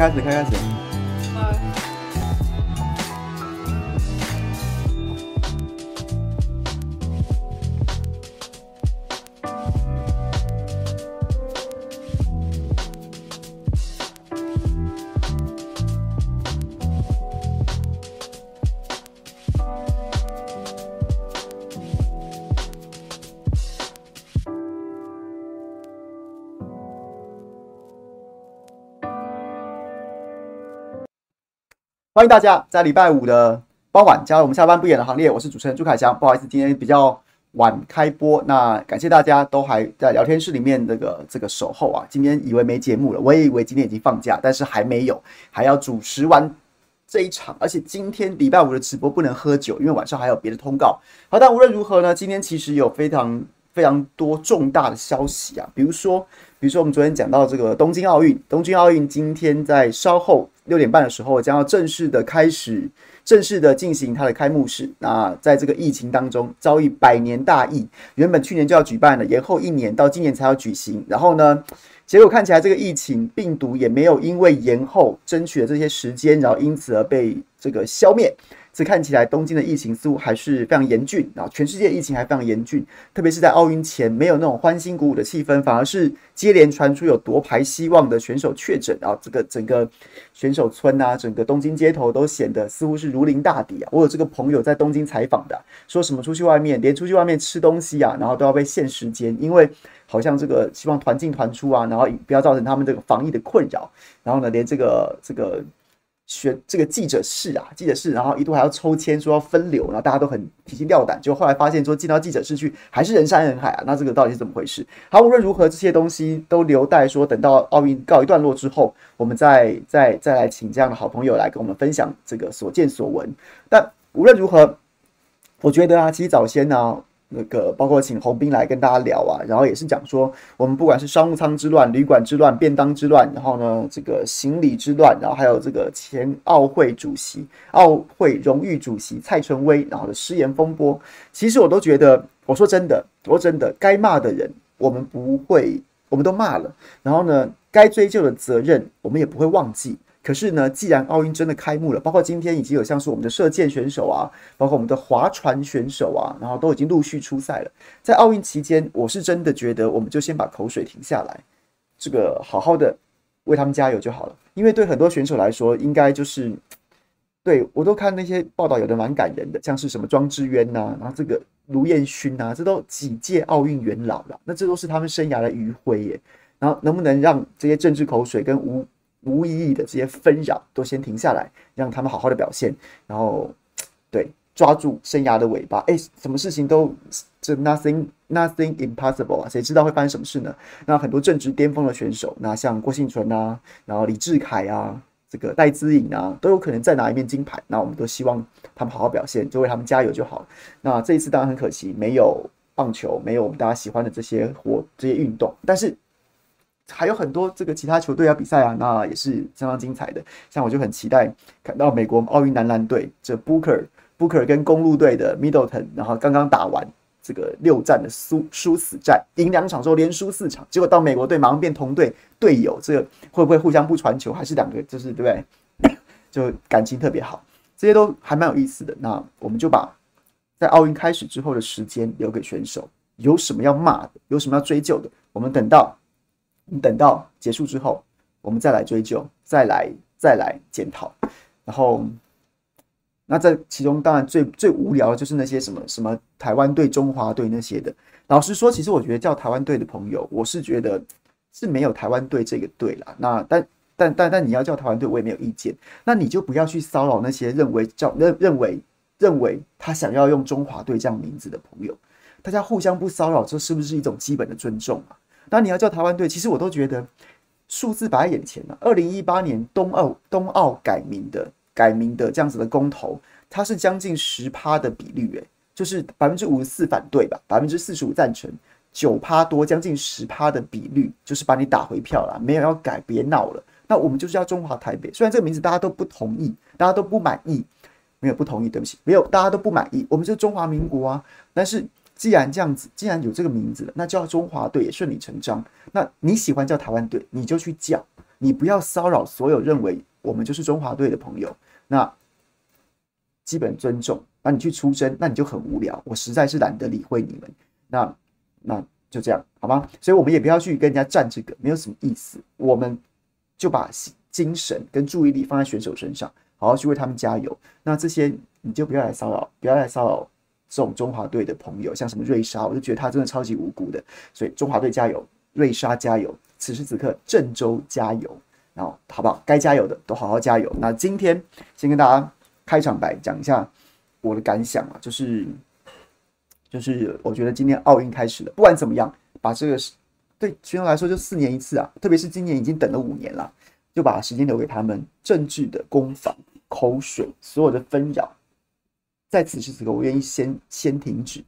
开始，开开始。欢迎大家在礼拜五的傍晚加入我们下班不演的行列。我是主持人朱凯翔，不好意思，今天比较晚开播。那感谢大家都还在聊天室里面这个这个守候啊。今天以为没节目了，我也以为今天已经放假，但是还没有，还要主持完这一场。而且今天礼拜五的直播不能喝酒，因为晚上还有别的通告。好，但无论如何呢，今天其实有非常非常多重大的消息啊，比如说。比如说，我们昨天讲到这个东京奥运，东京奥运今天在稍后六点半的时候将要正式的开始，正式的进行它的开幕式。那在这个疫情当中遭遇百年大疫，原本去年就要举办了，延后一年到今年才要举行。然后呢，结果看起来这个疫情病毒也没有因为延后争取了这些时间，然后因此而被这个消灭。这看起来东京的疫情似乎还是非常严峻啊，全世界疫情还非常严峻，特别是在奥运前没有那种欢欣鼓舞的气氛，反而是接连传出有夺牌希望的选手确诊，啊这个整个选手村啊，整个东京街头都显得似乎是如临大敌啊。我有这个朋友在东京采访的，说什么出去外面连出去外面吃东西啊，然后都要被限时间，因为好像这个希望团进团出啊，然后不要造成他们这个防疫的困扰，然后呢，连这个这个。选这个记者室啊，记者室，然后一度还要抽签说要分流，然后大家都很提心吊胆，就后来发现说进到记者室去还是人山人海啊，那这个到底是怎么回事？好，无论如何，这些东西都留待说等到奥运告一段落之后，我们再再再来请这样的好朋友来跟我们分享这个所见所闻。但无论如何，我觉得啊，其实早先呢、那个包括请洪斌来跟大家聊啊，然后也是讲说，我们不管是商务舱之乱、旅馆之乱、便当之乱，然后呢，这个行李之乱，然后还有这个前奥会主席、奥会荣誉主席蔡淳威，然后的失言风波，其实我都觉得，我说真的，我说真的，该骂的人我们不会，我们都骂了，然后呢，该追究的责任我们也不会忘记。可是呢，既然奥运真的开幕了，包括今天已经有像是我们的射箭选手啊，包括我们的划船选手啊，然后都已经陆续出赛了。在奥运期间，我是真的觉得，我们就先把口水停下来，这个好好的为他们加油就好了。因为对很多选手来说，应该就是对我都看那些报道，有的蛮感人的，像是什么庄智渊呐，然后这个卢彦勋呐，这都几届奥运元老了，那这都是他们生涯的余晖耶。然后能不能让这些政治口水跟无无意义的这些纷扰都先停下来，让他们好好的表现，然后对抓住生涯的尾巴。哎，什么事情都这 nothing nothing impossible 啊？谁知道会发生什么事呢？那很多正值巅峰的选手，那像郭幸存啊，然后李志凯啊，这个戴资颖啊，都有可能再拿一面金牌。那我们都希望他们好好表现，就为他们加油就好。那这一次当然很可惜，没有棒球，没有我们大家喜欢的这些活这些运动，但是。还有很多这个其他球队要比赛啊，那也是相当精彩的。像我就很期待看到美国奥运男篮队这 Booker Booker 跟公路队的 Middleton，然后刚刚打完这个六战的输殊死战，赢两场之后连输四场，结果到美国队马上变同队队友，这个会不会互相不传球？还是两个就是对不对？就感情特别好，这些都还蛮有意思的。那我们就把在奥运开始之后的时间留给选手，有什么要骂的，有什么要追究的，我们等到。你等到结束之后，我们再来追究，再来再来检讨。然后，那这其中当然最最无聊的就是那些什么什么台湾队、中华队那些的。老实说，其实我觉得叫台湾队的朋友，我是觉得是没有台湾队这个队啦。那但但但但你要叫台湾队，我也没有意见。那你就不要去骚扰那些认为叫认认为认为他想要用中华队这样名字的朋友。大家互相不骚扰，这是不是一种基本的尊重啊？那你要叫台湾队，其实我都觉得数字摆在眼前了。二零一八年东奥东奥改名的改名的这样子的公投，它是将近十趴的比率，诶，就是百分之五十四反对吧，百分之四十五赞成，九趴多，将近十趴的比率，就是把你打回票了，没有要改，别闹了。那我们就是叫中华台北，虽然这个名字大家都不同意，大家都不满意，没有不同意，对不起，没有大家都不满意，我们就中华民国啊，但是。既然这样子，既然有这个名字了，那叫中华队也顺理成章。那你喜欢叫台湾队，你就去叫。你不要骚扰所有认为我们就是中华队的朋友。那基本尊重，那你去出征，那你就很无聊。我实在是懒得理会你们。那那就这样好吗？所以我们也不要去跟人家战这个，没有什么意思。我们就把精神跟注意力放在选手身上，好好去为他们加油。那这些你就不要来骚扰，不要来骚扰这种中华队的朋友，像什么瑞莎，我就觉得他真的超级无辜的。所以中华队加油，瑞莎加油，此时此刻郑州加油，然后好不好？该加油的都好好加油。那今天先跟大家开场白讲一下我的感想啊，就是就是我觉得今天奥运开始了，不管怎么样，把这个对群众来说就四年一次啊，特别是今年已经等了五年了，就把时间留给他们，政治的攻防、口水，所有的纷扰。在此时此刻，我愿意先先停止，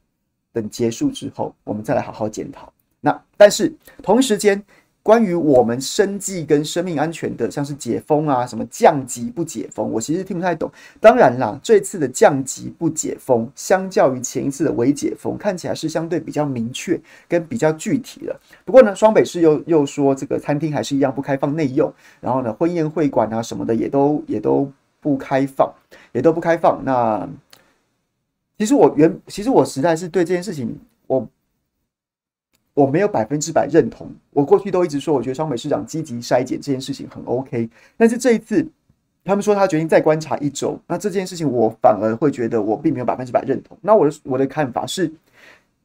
等结束之后，我们再来好好检讨。那但是同一时间，关于我们生计跟生命安全的，像是解封啊，什么降级不解封，我其实听不太懂。当然啦，这次的降级不解封，相较于前一次的微解封，看起来是相对比较明确跟比较具体的。不过呢，双北市又又说这个餐厅还是一样不开放内用，然后呢，婚宴会馆啊什么的也都也都不开放，也都不开放。那其实我原其实我实在是对这件事情，我我没有百分之百认同。我过去都一直说，我觉得双北市长积极筛检这件事情很 OK。但是这一次，他们说他决定再观察一周，那这件事情我反而会觉得我并没有百分之百认同。那我的我的看法是，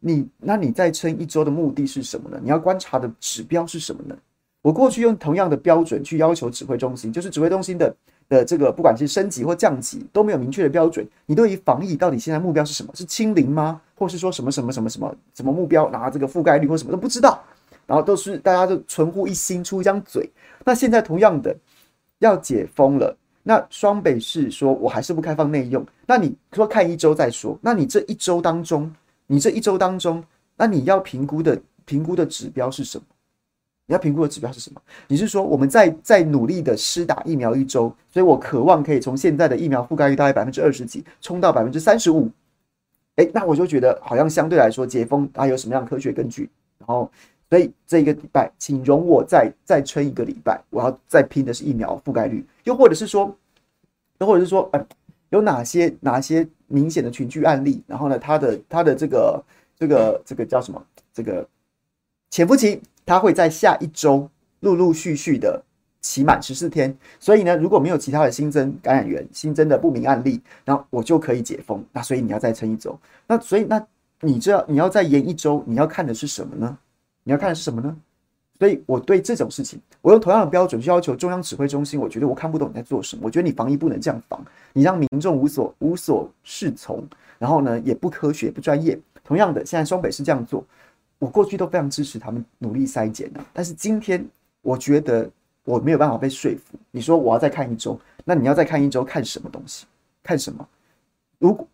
你那你再撑一周的目的是什么呢？你要观察的指标是什么呢？我过去用同样的标准去要求指挥中心，就是指挥中心的。的这个不管是升级或降级都没有明确的标准。你对于防疫到底现在目标是什么？是清零吗？或是说什么什么什么什么什么目标？拿这个覆盖率或什么都不知道，然后都是大家都存乎一心出一张嘴。那现在同样的要解封了，那双北市说我还是不开放内用。那你说看一周再说。那你这一周当中，你这一周当中，那你要评估的评估的指标是什么？你要评估的指标是什么？你是说我们在在努力的施打疫苗一周，所以我渴望可以从现在的疫苗覆盖率大概百分之二十几冲到百分之三十五。诶，那我就觉得好像相对来说解封它有什么样科学根据？然后，所以这一个礼拜，请容我再再撑一个礼拜，我要再拼的是疫苗覆盖率，又或者是说，又或者是说，呃，有哪些哪些明显的群聚案例？然后呢，它的它的这个这个这个叫什么？这个潜伏期。它会在下一周陆陆续续的期满十四天，所以呢，如果没有其他的新增感染源、新增的不明案例，那我就可以解封。那所以你要再撑一周，那所以那你这你要再延一周，你要看的是什么呢？你要看的是什么呢？所以我对这种事情，我用同样的标准去要求中央指挥中心，我觉得我看不懂你在做什么。我觉得你防疫不能这样防，你让民众无所无所适从，然后呢也不科学不专业。同样的，现在双北是这样做。我过去都非常支持他们努力筛检的，但是今天我觉得我没有办法被说服。你说我要再看一周，那你要再看一周看什么东西？看什么？如果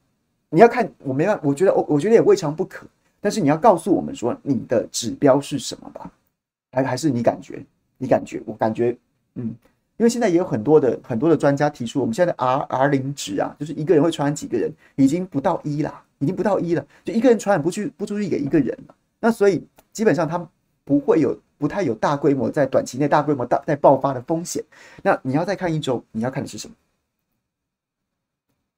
你要看，我没办法，我觉得我我觉得也未尝不可。但是你要告诉我们说你的指标是什么吧？还还是你感觉？你感觉？我感觉，嗯，因为现在也有很多的很多的专家提出，我们现在的 R R 零值啊，就是一个人会传染几个人，已经不到一了，已经不到一了，就一个人传染不去不足以给一个人了。那所以基本上它不会有不太有大规模在短期内大规模大在爆发的风险。那你要再看一周，你要看的是什么？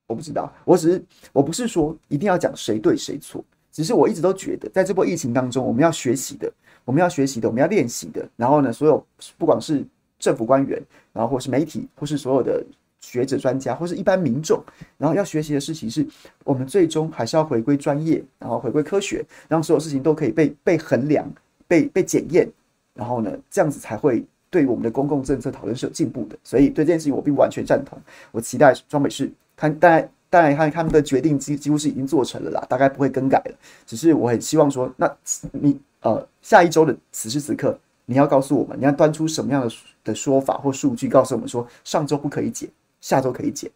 我不知道，我只是我不是说一定要讲谁对谁错，只是我一直都觉得在这波疫情当中，我们要学习的，我们要学习的，我们要练习的。然后呢，所有不管是政府官员，然后或是媒体，或是所有的。学者、专家或是一般民众，然后要学习的事情是，我们最终还是要回归专业，然后回归科学，让所有事情都可以被被衡量、被被检验，然后呢，这样子才会对我们的公共政策讨论是有进步的。所以对这件事情我并不完全赞同。我期待双北市看，当然当然看他们的决定几几乎是已经做成了啦，大概不会更改了。只是我很希望说，那你呃下一周的此时此刻，你要告诉我们，你要端出什么样的的说法或数据，告诉我们说上周不可以解。下周可以减，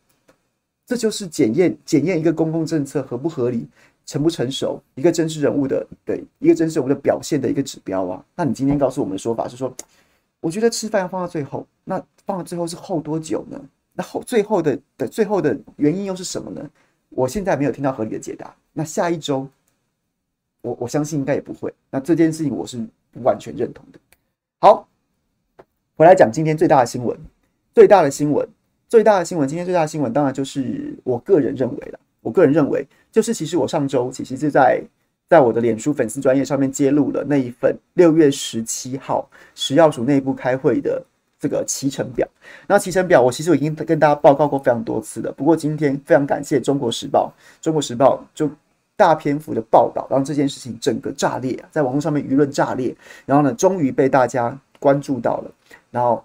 这就是检验检验一个公共政策合不合理、成不成熟，一个真实人物的对一个真实人物的表现的一个指标啊。那你今天告诉我们的说法是说，我觉得吃饭要放到最后，那放到最后是后多久呢？那后最后的的最后的原因又是什么呢？我现在没有听到合理的解答。那下一周，我我相信应该也不会。那这件事情我是完全认同的。好。回来讲今天最大的新闻，最大的新闻，最大的新闻，今天最大的新闻当然就是我个人认为了。我个人认为，就是其实我上周其实是在在我的脸书粉丝专业上面揭露了那一份六月十七号食药署内部开会的这个期程表。那期程表我其实已经跟大家报告过非常多次了。不过今天非常感谢《中国时报》，《中国时报》就大篇幅的报道，让这件事情整个炸裂，在网络上面舆论炸裂，然后呢，终于被大家关注到了，然后。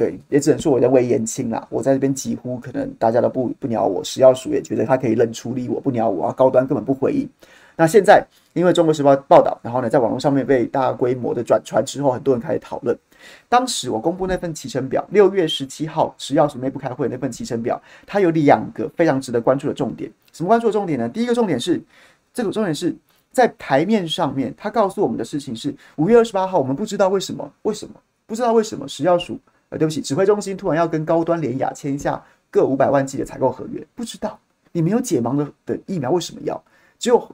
对，也只能说我人微言轻啦。我在这边几乎可能大家都不不鸟我，食药署也觉得他可以冷处理我，不鸟我啊。高端根本不回应。那现在因为中国时报报道，然后呢，在网络上面被大规模的转传之后，很多人开始讨论。当时我公布那份期程表，六月十七号食药署内部开会那份期程表，它有两个非常值得关注的重点。什么关注的重点呢？第一个重点是，这个重点是在台面上面，他告诉我们的事情是五月二十八号，我们不知道为什么，为什么不知道为什么食药署。呃，对不起，指挥中心突然要跟高端联雅签下各五百万剂的采购合约，不知道你没有解盲的的疫苗为什么要？只有，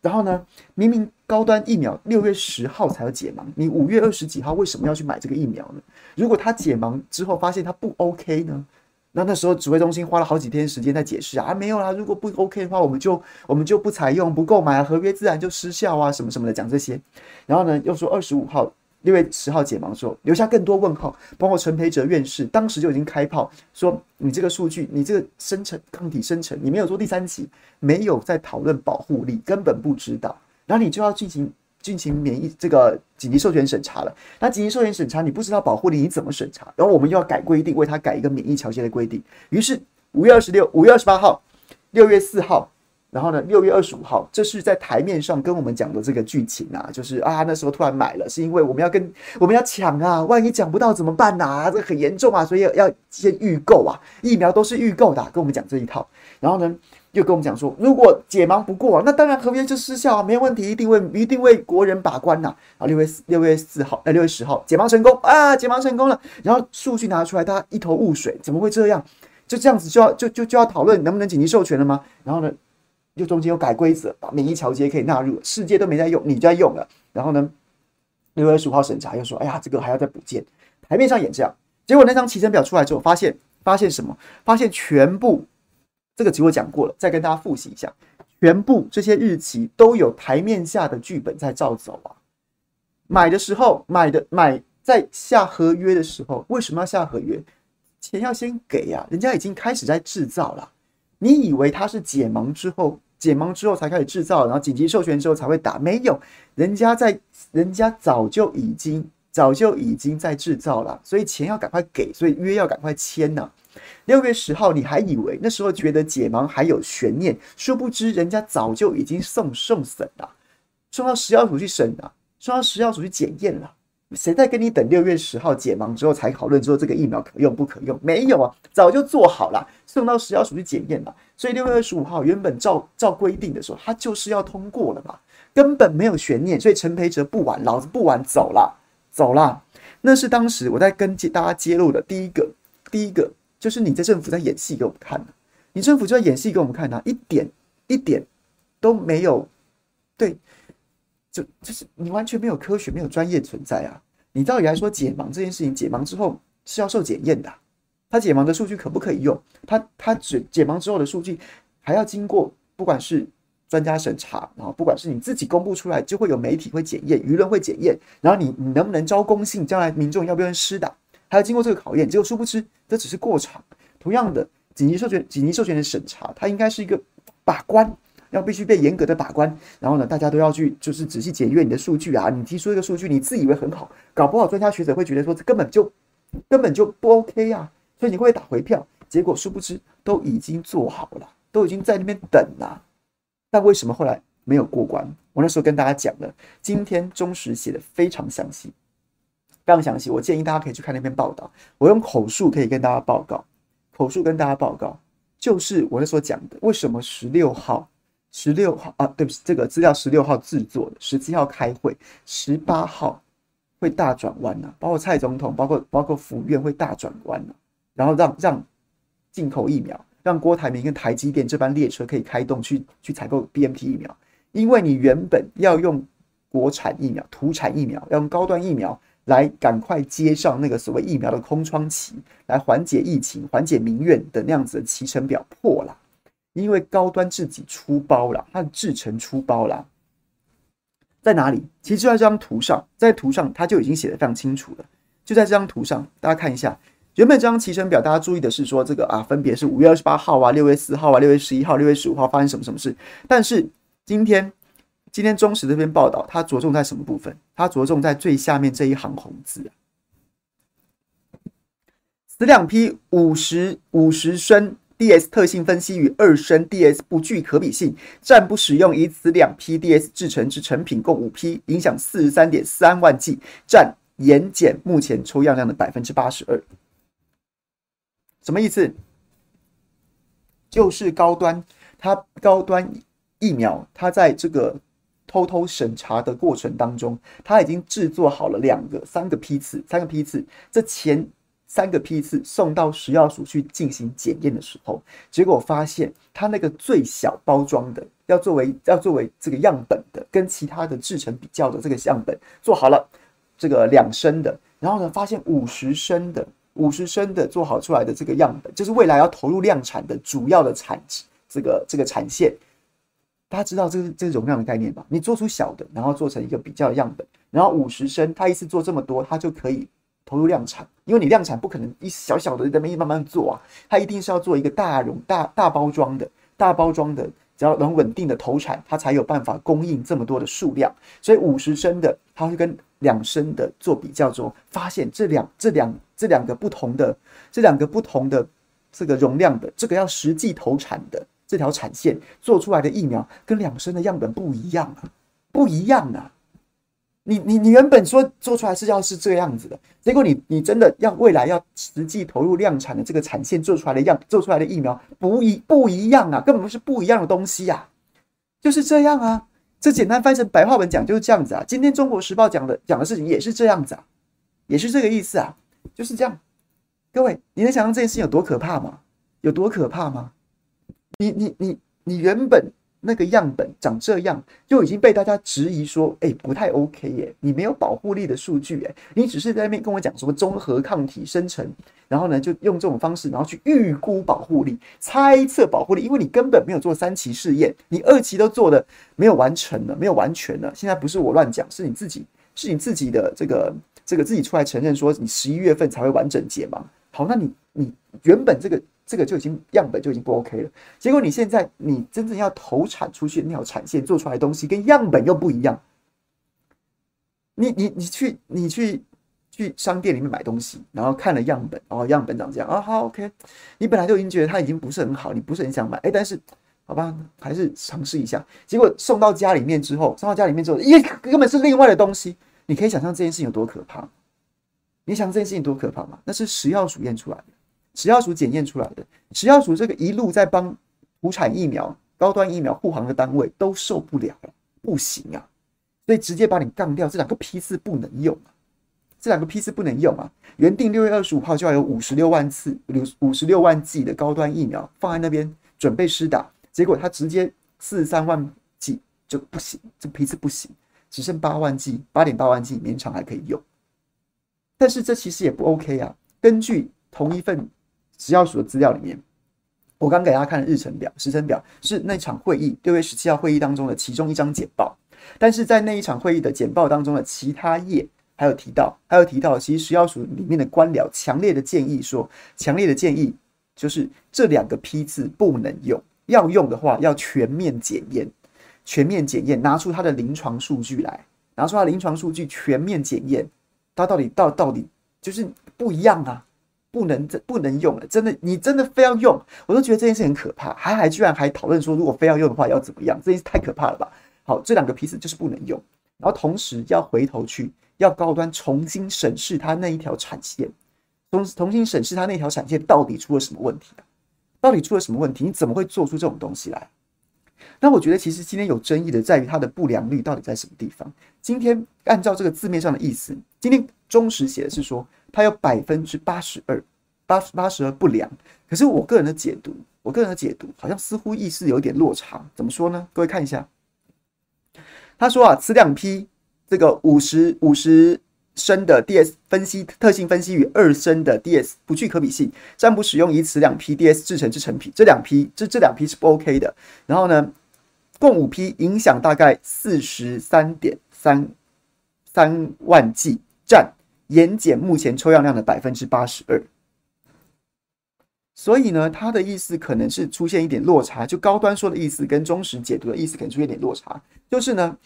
然后呢，明明高端疫苗六月十号才要解盲，你五月二十几号为什么要去买这个疫苗呢？如果他解盲之后发现他不 OK 呢？那那时候指挥中心花了好几天时间在解释啊，没有啦，如果不 OK 的话，我们就我们就不采用，不购买，合约自然就失效啊，什么什么的讲这些，然后呢又说二十五号。六月十号解盲之后，留下更多问号，包括陈培哲院士当时就已经开炮说：“你这个数据，你这个生成抗体生成，你没有做第三期，没有在讨论保护力，根本不知道。然后你就要进行进行免疫这个紧急授权审查了。那紧急授权审查，你不知道保护力，你怎么审查？然后我们又要改规定，为他改一个免疫调节的规定。于是五月二十六、五月二十八号、六月四号。”然后呢，六月二十五号，这是在台面上跟我们讲的这个剧情啊，就是啊，那时候突然买了，是因为我们要跟我们要抢啊，万一抢不到怎么办呐、啊？这很严重啊，所以要先预购啊，疫苗都是预购的、跟我们讲这一套。然后呢，又跟我们讲说，如果解盲不过、那当然合约就失效啊，没有问题，一定为一定为国人把关呐、啊。啊，六月六月四号，呃，六月十号解盲成功啊，解盲成功了。然后数据拿出来，大家一头雾水，怎么会这样？就这样子就要就就就要讨论能不能紧急授权了吗？然后呢？就中间有改规则，把免疫桥接可以纳入，世界都没在用，你在用了。然后呢，六月十五号审查又说，哎呀，这个还要再补件。台面上演这样，结果那张期程表出来之后，发现发现什么？发现全部这个其实我讲过了，再跟大家复习一下，全部这些日期都有台面下的剧本在照走啊。买的时候买的买在下合约的时候，为什么要下合约？钱要先给呀、啊，人家已经开始在制造了。你以为他是解盲之后？解盲之后才开始制造，然后紧急授权之后才会打。没有，人家在，人家早就已经早就已经在制造了，所以钱要赶快给，所以约要赶快签呢、啊。六月十号，你还以为那时候觉得解盲还有悬念，殊不知人家早就已经送送审了，送到食药署去审了，送到食药署去检验了。谁在跟你等六月十号解盲之后才讨论说这个疫苗可用不可用？没有啊，早就做好了，送到食药署去检验了。所以六月二十五号原本照照规定的时候，他就是要通过了嘛，根本没有悬念。所以陈培哲不玩，老子不玩，走了，走了。那是当时我在跟大家揭露的第一个，第一个就是你在政府在演戏给我们看，你政府就在演戏给我们看呐，一点一点都没有，就就是你完全没有科学，没有专业存在啊。你照理来说解盲这件事情，解盲之后是要受检验的。他解盲的数据可不可以用？他他解解盲之后的数据还要经过不管是专家审查，然后不管是你自己公布出来，就会有媒体会检验，舆论会检验，然后你你能不能招公信，将来民众要不要施打，还要经过这个考验。结果殊不知，这只是过场。同样的，紧急授权紧急授权的审查，它应该是一个把关，要必须被严格的把关。然后呢，大家都要去就是仔细检阅你的数据啊。你提出一个数据，你自以为很好，搞不好专家学者会觉得说这根本就根本就不 OK 呀、啊。所以你会打回票，结果殊不知都已经做好了，都已经在那边等了。但为什么后来没有过关？我那时候跟大家讲了，今天中时写的非常详细，非常详细。我建议大家可以去看那篇报道。我用口述可以跟大家报告，口述跟大家报告，就是我那时候讲的，为什么十六号、十六号啊，对不起，这个资料十六号制作的，十七号开会，十八号会大转弯呢？包括蔡总统，包括包括府院会大转弯呢？然后让让进口疫苗，让郭台铭跟台积电这班列车可以开动去去采购 B M T 疫苗，因为你原本要用国产疫苗、土产疫苗，要用高端疫苗来赶快接上那个所谓疫苗的空窗期，来缓解疫情、缓解民怨的那样子的期程表破了，因为高端自己出包了，它的制程出包了，在哪里？其实就在这张图上，在图上它就已经写的非常清楚了，就在这张图上，大家看一下。原本这张期程表，大家注意的是说这个啊，分别是五月二十八号啊、六月四号啊、六月十一号、六月十五号发生什么什么事。但是今天今天中时这篇报道，它着重在什么部分？它着重在最下面这一行红字啊，此两批五十五十升 DS 特性分析与二升 DS 不具可比性，暂不使用。以此两批 DS 制成之成品共五批，影响四十三点三万剂，占延检目前抽样量的百分之八十二。什么意思？就是高端，它高端疫苗，它在这个偷偷审查的过程当中，它已经制作好了两个、三个批次，三个批次。这前三个批次送到食药署去进行检验的时候，结果发现它那个最小包装的，要作为要作为这个样本的，跟其他的制成比较的这个样本做好了，这个两升的，然后呢，发现五十升的。五十升的做好出来的这个样本，就是未来要投入量产的主要的产这个这个产线。大家知道这个这个容量的概念吧？你做出小的，然后做成一个比较的样本，然后五十升，它一次做这么多，它就可以投入量产。因为你量产不可能一小小的在那边慢慢做啊，它一定是要做一个大容大大包装的大包装的，只要能稳定的投产，它才有办法供应这么多的数量。所以五十升的，它会跟两升的做比较之后，发现这两这两这两个不同的这两个不同的这个容量的这个要实际投产的这条产线做出来的疫苗，跟两升的样本不一样啊，不一样啊！你你你原本说做出来是要是这样子的，结果你你真的要未来要实际投入量产的这个产线做出来的样做出来的疫苗不一不一样啊，根本不是不一样的东西呀，就是这样啊。这简单翻成白话文讲就是这样子啊。今天《中国时报》讲的讲的事情也是这样子啊，也是这个意思啊，就是这样。各位，你能想象这件事情有多可怕吗？有多可怕吗？你你你你原本那个样本长这样，就已经被大家质疑说，哎，不太 OK 耶，你没有保护力的数据哎，你只是在那边跟我讲什么中和抗体生成，然后呢，就用这种方式，然后去预估保护力、猜测保护力，因为你根本没有做三期试验，你二期都做的没有完成了，没有完全了。现在不是我乱讲，是你自己，是你自己的这个这个自己出来承认说，你十一月份才会完整解盲。好，那你你原本这个。这个就已经样本就已经不 OK 了，结果你现在你真正要投产出去那条产线做出来的东西跟样本又不一样，你你你去你去去商店里面买东西，然后看了样本，哦，样本长这样啊，好 OK，你本来就已经觉得它已经不是很好，你不是很想买，哎，但是好吧，还是尝试一下，结果送到家里面之后，送到家里面之后，咦，根本是另外的东西，你可以想象这件事情有多可怕，你想这件事情多可怕吗？那是食药署验出来的。食药署检验出来的，食药署这个一路在帮土产疫苗、高端疫苗护航的单位都受不了了，不行啊，所以直接把你杠掉。这两个批次不能用啊，这两个批次不能用啊。原定六月二十五号就要有五十六万次、五十六万剂的高端疫苗放在那边准备施打，结果他直接四十三万剂就不行，这批次不行，只剩八万剂、八点八万剂勉强还可以用。但是这其实也不 OK 啊，根据同一份。食药署的资料里面，我刚给大家看的日程表、时程表是那场会议六月十七号会议当中的其中一张简报。但是在那一场会议的简报当中的其他页还有提到，还有提到，其实食药署里面的官僚强烈的建议说，强烈的建议就是这两个批次不能用，要用的话要全面检验，全面检验，拿出它的临床数据来，拿出它的临床数据全面检验，它到底到到底就是不一样啊。不能这不能用了，真的，你真的非要用，我都觉得这件事很可怕。还还居然还讨论说，如果非要用的话要怎么样？这件事太可怕了吧？好，这两个批次就是不能用，然后同时要回头去要高端重新审视它那一条产线，重重新审视它那条产线到底出了什么问题？到底出了什么问题？你怎么会做出这种东西来？那我觉得其实今天有争议的在于它的不良率到底在什么地方？今天按照这个字面上的意思，今天中时写的是说。它有百分之八十二，八八十二不良。可是我个人的解读，我个人的解读好像似乎意思有点落差。怎么说呢？各位看一下，他说啊，此两批这个五十五十升的 DS 分析特性分析与二升的 DS 不具可比性，暂不使用以此两批 DS 制成之成品。这两批这这两批是不 OK 的。然后呢，共五批，影响大概四十三点三三万剂，占盐碱目前抽样量的百分之八十二。所以呢，他的意思可能是出现一点落差，就高端说的意思跟中实解读的意思可能出现一点落差。就是呢，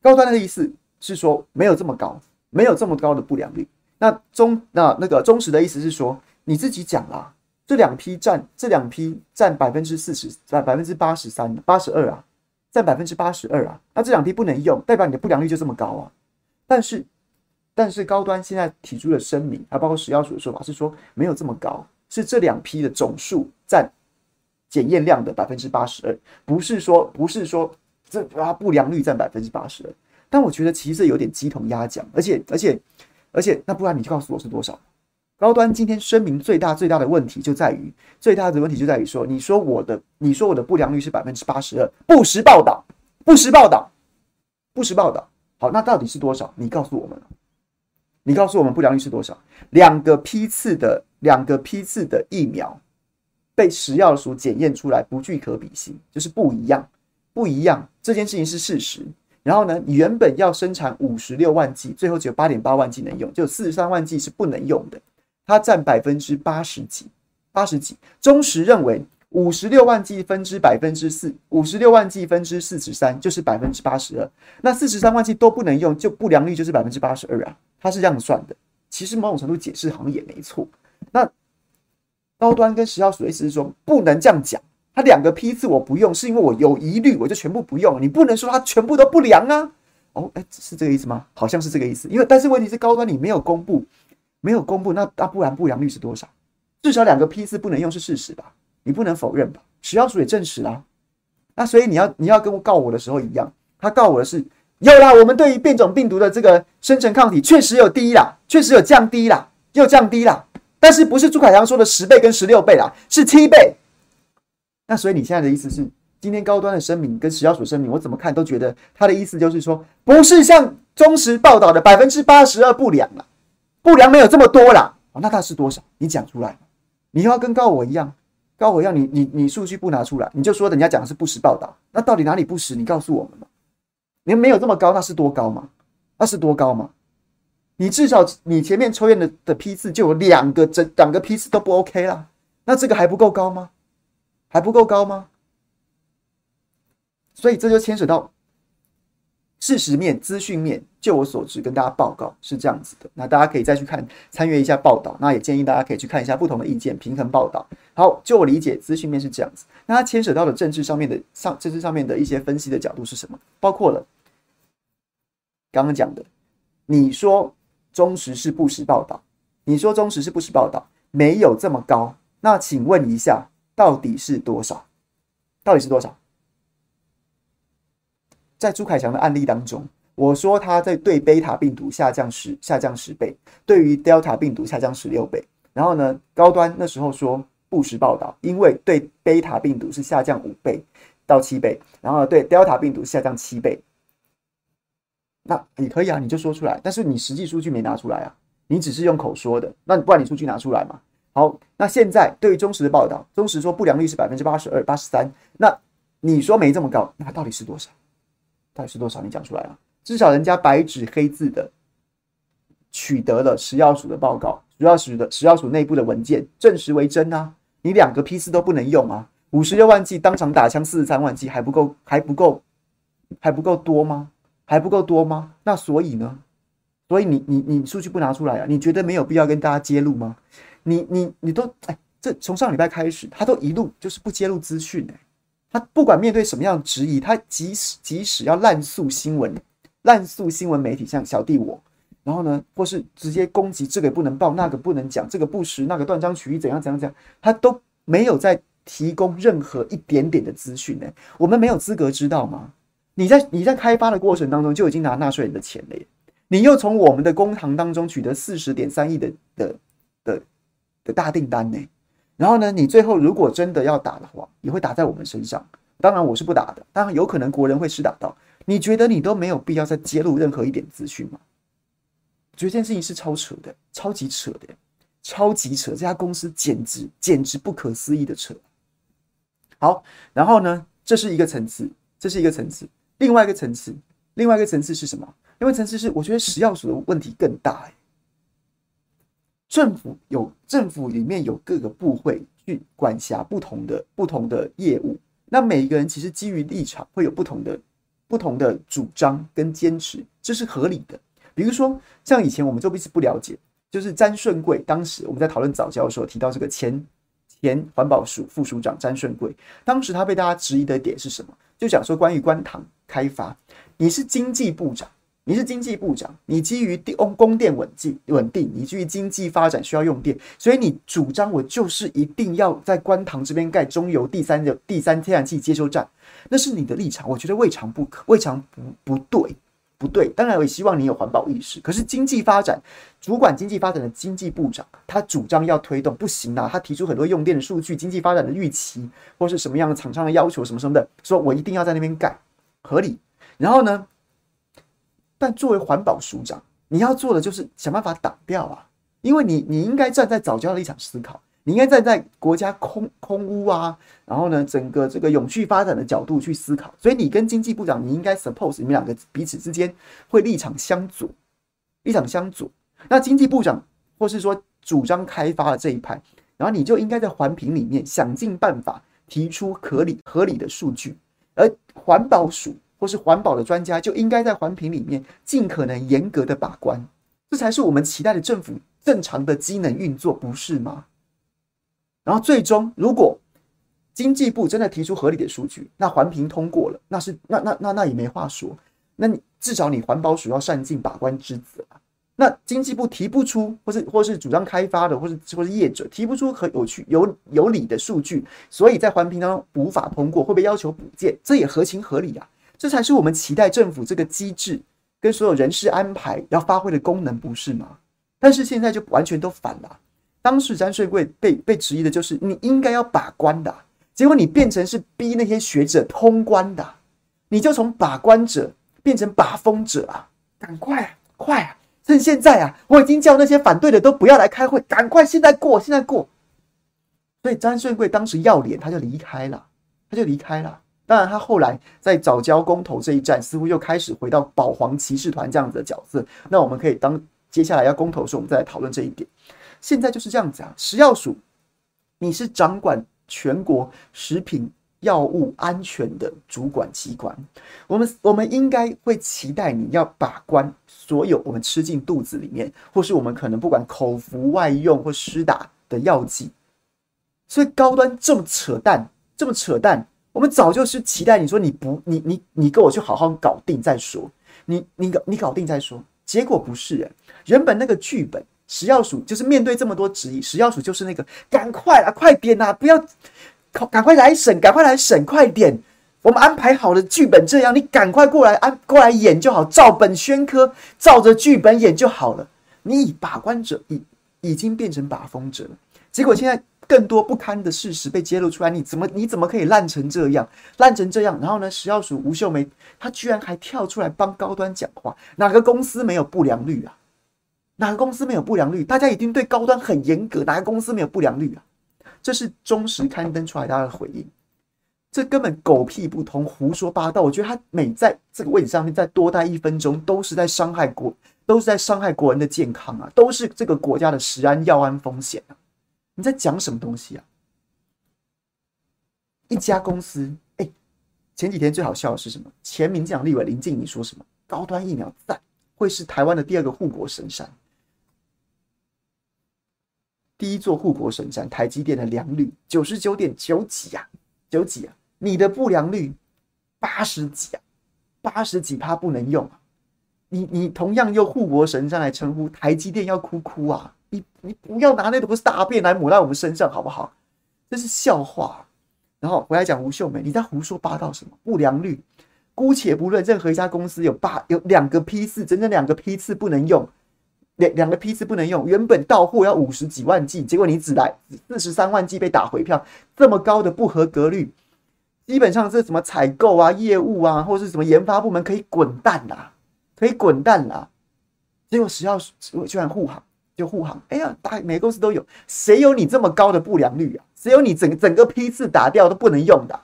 高端的意思是说没有这么高，没有这么高的不良率。那中那那个中实的意思是说，你自己讲啦，这两批占这两批占百分之四十，占百分之八十三、八十二啊，占百分之八十二啊。那这两批不能用，代表你的不良率就这么高啊。但是但是高端现在提出的声明，还包括食药署的说法是说没有这么高。是这两批的总数占检验量的百分之八十二，不是说不是说这啊不良率占百分之八十二。但我觉得其实有点鸡同鸭讲，而且而且而且，那不然你就告诉我是多少？高端今天声明最大最大的问题就在于最大的问题就在于说，你说我的你说我的不良率是百分之八十二，不实报道，不实报道，不实报道。好，那到底是多少？你告诉我们，你告诉我们不良率是多少？两个批次的。两个批次的疫苗被食药署检验出来不具可比性，就是不一样，不一样。这件事情是事实。然后呢，你原本要生产五十六万剂，最后只有八点八万剂能用，就四十三万剂是不能用的。它占百分之八十几，八十几。中时认为五十六万剂分之百分之四，五十六万剂分之四十三就是百分之八十二。那四十三万剂都不能用，就不良率就是百分之八十二啊。他是这样算的。其实某种程度解释好像也没错。那高端跟食药署的意思是说，不能这样讲。他两个批次我不用，是因为我有疑虑，我就全部不用。你不能说它全部都不良啊。哦，哎，是这个意思吗？好像是这个意思。因为但是问题是，高端你没有公布，没有公布，那那不然不良率是多少？至少两个批次不能用是事实吧？你不能否认吧？食药署也证实了。那所以你要你要跟我告我的时候一样，他告我的是有啦，我们对于变种病毒的这个生成抗体确实有低啦，确实有降低啦，又降低啦。但是不是朱凯翔说的十倍跟十六倍啦，是七倍。那所以你现在的意思是，今天高端的声明跟食药署声明，我怎么看都觉得他的意思就是说，不是像中时报道的百分之八十二不良了，不良没有这么多啦。哦，那他是多少？你讲出来。你要跟高我一样，高我一样，你你你数据不拿出来，你就说人家讲的是不实报道。那到底哪里不实？你告诉我们嘛。你没有这么高，那是多高嘛？那是多高嘛？你至少你前面抽烟的的批次就有两个，整两个批次都不 OK 啦，那这个还不够高吗？还不够高吗？所以这就牵扯到事实面、资讯面。就我所知，跟大家报告是这样子的。那大家可以再去看参阅一下报道。那也建议大家可以去看一下不同的意见，平衡报道。好，就我理解，资讯面是这样子。那它牵扯到的政治上面的上政治上面的一些分析的角度是什么？包括了刚刚讲的，你说。中时是不实报道，你说中时是不实报道，没有这么高。那请问一下，到底是多少？到底是多少？在朱凯翔的案例当中，我说他在对贝塔病毒下降十下降十倍，对于 Delta 病毒下降十六倍。然后呢，高端那时候说不实报道，因为对贝塔病毒是下降五倍到七倍，然后对 Delta 病毒下降七倍。那你可以啊，你就说出来，但是你实际数据没拿出来啊，你只是用口说的，那你不然你数据拿出来嘛？好，那现在对于中实的报道，中实说不良率是百分之八十二、八十三，那你说没这么高，那到底是多少？到底是多少？你讲出来啊，至少人家白纸黑字的取得了食药署的报告，食药署的食药署内部的文件证实为真啊，你两个批次都不能用啊，五十六万剂当场打枪四十三万剂还不够，还不够，还不够多吗？还不够多吗？那所以呢？所以你你你数据不拿出来啊？你觉得没有必要跟大家揭露吗？你你你都哎，这从上礼拜开始，他都一路就是不揭露资讯哎。他不管面对什么样的质疑，他即使即使要滥诉新闻，滥诉新闻媒体，像小弟我，然后呢，或是直接攻击这个不能报，那个不能讲，这个不实，那个断章取义，怎样怎样怎样，他都没有在提供任何一点点的资讯呢。我们没有资格知道吗？你在你在开发的过程当中就已经拿纳税人的钱了耶，你又从我们的公行当中取得四十点三亿的的的的大订单呢，然后呢，你最后如果真的要打的话，也会打在我们身上。当然我是不打的，当然有可能国人会施打到。你觉得你都没有必要再揭露任何一点资讯吗？觉得这件事情是超扯的，超级扯的，超级扯！这家公司简直简直不可思议的扯。好，然后呢，这是一个层次，这是一个层次。另外一个层次，另外一个层次是什么？另外一个层次是，我觉得食药署的问题更大。哎，政府有政府里面有各个部会去管辖不同的不同的业务，那每一个人其实基于立场会有不同的不同的主张跟坚持，这是合理的。比如说，像以前我们就一直不了解，就是詹顺贵，当时我们在讨论早教的时候提到这个前前环保署副署长詹顺贵，当时他被大家质疑的点是什么？就讲说关于观塘开发，你是经济部长，你是经济部长，你基于供供电稳定稳定，你基于经济发展需要用电，所以你主张我就是一定要在观塘这边盖中油第三的第三天然气接收站，那是你的立场，我觉得未尝不可，未尝不不对。不对，当然我也希望你有环保意识。可是经济发展主管经济发展的经济部长，他主张要推动，不行啊！他提出很多用电的数据、经济发展的预期，或是什么样的厂商的要求，什么什么的，说我一定要在那边盖，合理。然后呢，但作为环保署长，你要做的就是想办法挡掉啊，因为你你应该站在早教的立场思考。你应该站在国家空空污啊，然后呢，整个这个永续发展的角度去思考。所以你跟经济部长，你应该 suppose 你们两个彼此之间会立场相左，立场相左。那经济部长或是说主张开发的这一派，然后你就应该在环评里面想尽办法提出合理合理的数据，而环保署或是环保的专家就应该在环评里面尽可能严格的把关，这才是我们期待的政府正常的机能运作，不是吗？然后最终，如果经济部真的提出合理的数据，那环评通过了，那是那那那那也没话说。那你至少你环保署要善尽把关之责啊。那经济部提不出，或是或是主张开发的，或是或是业者提不出很有趣有有理的数据，所以在环评当中无法通过，会被要求补件，这也合情合理啊。这才是我们期待政府这个机制跟所有人事安排要发挥的功能，不是吗？但是现在就完全都反了。当时詹顺贵被被质疑的就是你应该要把关的，结果你变成是逼那些学者通关的，你就从把关者变成把风者啊！赶快啊，快啊，趁现在啊！我已经叫那些反对的都不要来开会，赶快现在过，现在过。所以詹顺贵当时要脸，他就离开了，他就离开了。当然，他后来在早教公投这一战，似乎又开始回到保皇骑士团这样子的角色。那我们可以当接下来要公投的时候，我们再来讨论这一点。现在就是这样子啊，食药署，你是掌管全国食品药物安全的主管机关，我们我们应该会期待你要把关所有我们吃进肚子里面，或是我们可能不管口服、外用或施打的药剂。所以高端这么扯淡，这么扯淡，我们早就是期待你说你不，你你你跟我去好好搞定再说，你你搞你搞定再说，结果不是，原本那个剧本。食药署就是面对这么多质疑，食药署就是那个赶快啊，快点呐，不要，赶快来审，赶快来审，快点！我们安排好的剧本这样，你赶快过来安过来演就好，照本宣科，照着剧本演就好了。你以把关者已已经变成把风者了，结果现在更多不堪的事实被揭露出来，你怎么你怎么可以烂成这样，烂成这样？然后呢，食药署吴秀梅她居然还跳出来帮高端讲话，哪个公司没有不良率啊？哪个公司没有不良率？大家一定对高端很严格。哪个公司没有不良率啊？这是中时刊登出来他的回应，这根本狗屁不通，胡说八道。我觉得他每在这个位置上面再多待一分钟，都是在伤害国，都是在伤害国人的健康啊，都是这个国家的食安药安风险啊！你在讲什么东西啊？一家公司，哎，前几天最好笑的是什么？前民进党立委林静仪说什么？高端疫苗在，会是台湾的第二个护国神山。第一座护国神山，台积电的良率九十九点九几啊，九几啊？你的不良率八十几啊，八十几趴不能用啊！你你同样用护国神山来称呼台积电，要哭哭啊！你你不要拿那坨大便来抹在我们身上好不好？这是笑话。然后回来讲吴秀梅，你在胡说八道什么？不良率，姑且不论任何一家公司有八有两个批次，整整两个批次不能用。两两个批次不能用，原本到货要五十几万剂，结果你只来四十三万剂被打回票，这么高的不合格率，基本上是什么采购啊、业务啊，或是什么研发部门可以滚蛋啦，可以滚蛋啦。结果食药署居然护航，就护航。哎呀，大每个公司都有，谁有你这么高的不良率啊？谁有你整整个批次打掉都不能用的？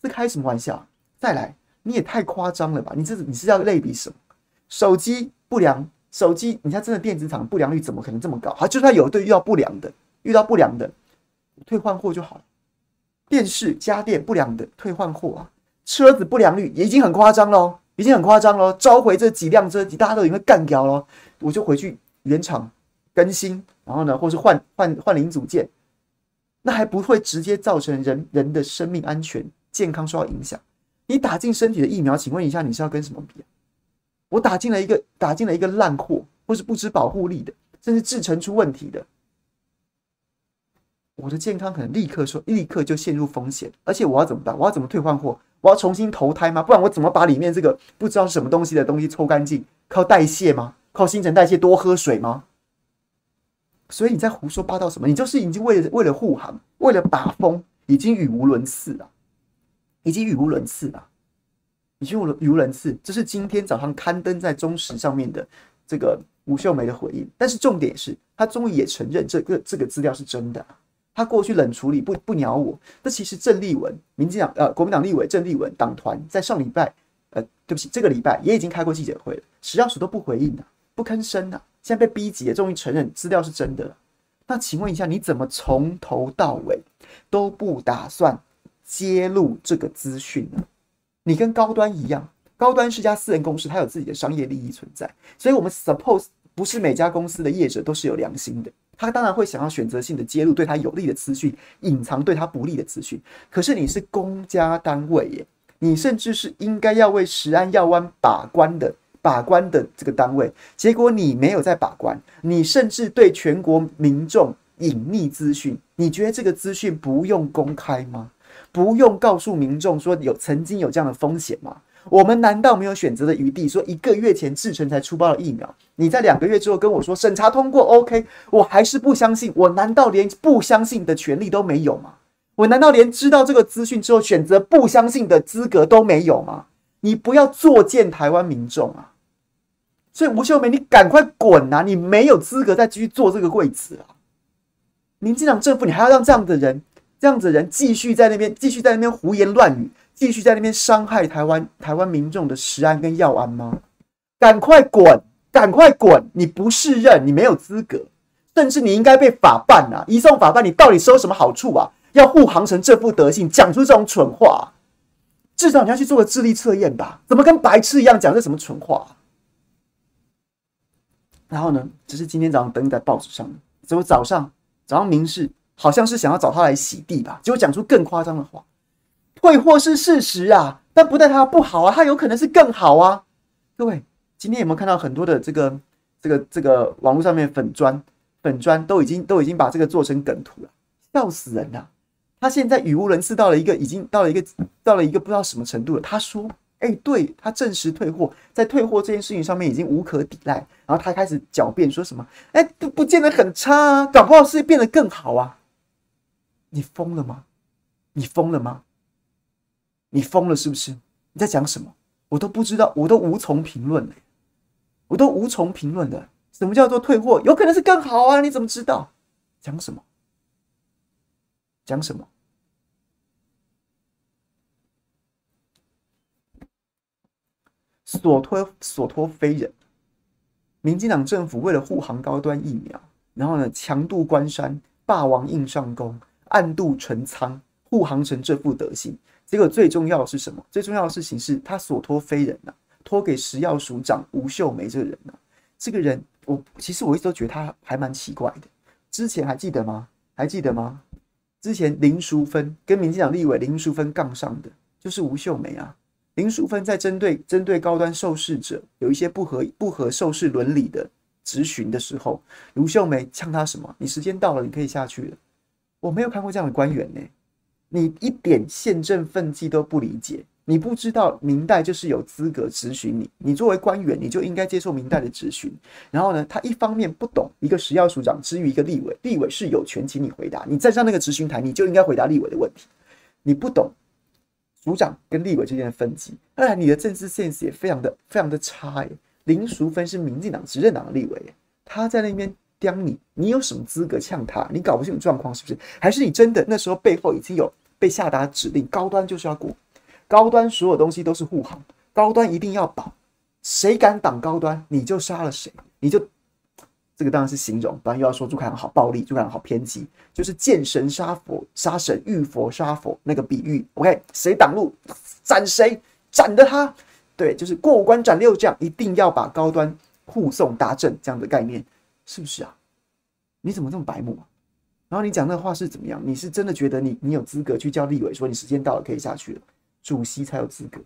这开什么玩笑？再来，你也太夸张了吧？你这你是要类比什么？手机不良，手机你看真的电子厂不良率怎么可能这么高？好，就算有对遇到不良的，遇到不良的，退换货就好了。电视家电不良的退换货啊，车子不良率已经很夸张喽，已经很夸张喽。召回这几辆车，大家都已经干掉了，我就回去原厂更新，然后呢，或是换换换零组件，那还不会直接造成人人的生命安全健康受到影响。你打进身体的疫苗，请问一下，你是要跟什么比啊？我打进了一个打进了一个烂货，或是不知保护力的，甚至制成出问题的。我的健康可能立刻说，立刻就陷入风险，而且我要怎么办？我要怎么退换货？我要重新投胎吗？不然我怎么把里面这个不知道是什么东西的东西抽干净？靠代谢吗？靠新陈代谢多喝水吗？所以你在胡说八道什么？你就是已经为了为了护航，为了把风，已经语无伦次了，已经语无伦次了，已经语无伦次。这是今天早上刊登在中时上面的这个吴秀梅的回应，但是重点是，他终于也承认这个这个资料是真的。他过去冷处理不不鸟我，那其实郑立文，民进党呃国民党立委郑立文党团在上礼拜呃对不起这个礼拜也已经开过记者会了，食药署都不回应的，不吭声的，现在被逼急了，终于承认资料是真的。那请问一下，你怎么从头到尾都不打算揭露这个资讯呢？你跟高端一样，高端是家私人公司，它有自己的商业利益存在，所以我们 suppose 不是每家公司的业者都是有良心的。他当然会想要选择性的揭露对他有利的资讯，隐藏对他不利的资讯。可是你是公家单位耶，你甚至是应该要为食安药安把关的把关的这个单位，结果你没有在把关，你甚至对全国民众隐匿资讯。你觉得这个资讯不用公开吗？不用告诉民众说有曾经有这样的风险吗？我们难道没有选择的余地？说一个月前制成才出包的疫苗，你在两个月之后跟我说审查通过，OK，我还是不相信。我难道连不相信的权利都没有吗？我难道连知道这个资讯之后选择不相信的资格都没有吗？你不要作践台湾民众啊！所以吴秀梅，你赶快滚啊！你没有资格再继续坐这个位置啊！民进党政府，你还要让这样的人、这样子的人继续在那边、继续在那边胡言乱语？继续在那边伤害台湾台湾民众的食安跟药安吗？赶快滚，赶快滚！你不适任，你没有资格，甚至你应该被法办啊！移送法办，你到底收什么好处啊？要护航成这副德性，讲出这种蠢话，至少你要去做个智力测验吧？怎么跟白痴一样讲这什么蠢话？然后呢？只是今天早上登在报纸上的，怎么早上早上明示好像是想要找他来洗地吧？结果讲出更夸张的话。退货是事实啊，但不代表不好啊，它有可能是更好啊。各位，今天有没有看到很多的这个、这个、这个网络上面粉砖、粉砖都已经都已经把这个做成梗图了，笑死人了。他现在语无伦次到了一个已经到了一个到了一个不知道什么程度了。他说：“哎、对他证实退货，在退货这件事情上面已经无可抵赖。”然后他开始狡辩说什么：“哎、都不见得很差啊，搞不好是变得更好啊。”你疯了吗？你疯了吗？你疯了是不是？你在讲什么？我都不知道，我都无从评论了，我都无从评论的。什么叫做退货？有可能是更好啊？你怎么知道？讲什么？讲什么？所托所托非人。民进党政府为了护航高端疫苗，然后呢，强渡关山，霸王硬上弓，暗度陈仓，护航成这副德行。结果最重要的是什么？最重要的事情是他所托非人呐、啊，托给食药署长吴秀梅这个人呐、啊。这个人，我其实我一直都觉得他还蛮奇怪的。之前还记得吗？还记得吗？之前林淑芬跟民进党立委林淑芬杠上的就是吴秀梅啊。林淑芬在针对针对高端受试者有一些不合不合受试伦理的质询的时候，卢秀梅呛他什么？你时间到了，你可以下去了。我没有看过这样的官员呢、你一点宪政分际都不理解，你不知道明代就是有资格质询你，你作为官员，你就应该接受明代的质询。然后呢，他一方面不懂一个食药署长，之于一个立委，立委是有权请你回答，你站上那个质询台，你就应该回答立委的问题。你不懂组长跟立委之间的分歧，当然你的政治现实也非常的非常的差耶。林淑芬是民进党执政党的立委，他在那边刁你，你有什么资格呛他？你搞不清楚状况是不是？还是你真的那时候背后已经有被下达指令，高端就是要过，高端所有东西都是护航，高端一定要保，谁敢挡高端，你就杀了谁，你就。这个当然是形容，不然又要说朱凯阳好暴力，朱凯阳好偏激，就是见神杀佛，杀神遇佛杀佛那个比喻。OK，谁挡路斩谁，斩的他。对，就是过五关斩六将，一定要把高端护送达阵这样的概念，是不是啊？你怎么这么白目啊？然后你讲那话是怎么样？你是真的觉得你你有资格去叫立委说你时间到了可以下去了？主席才有资格，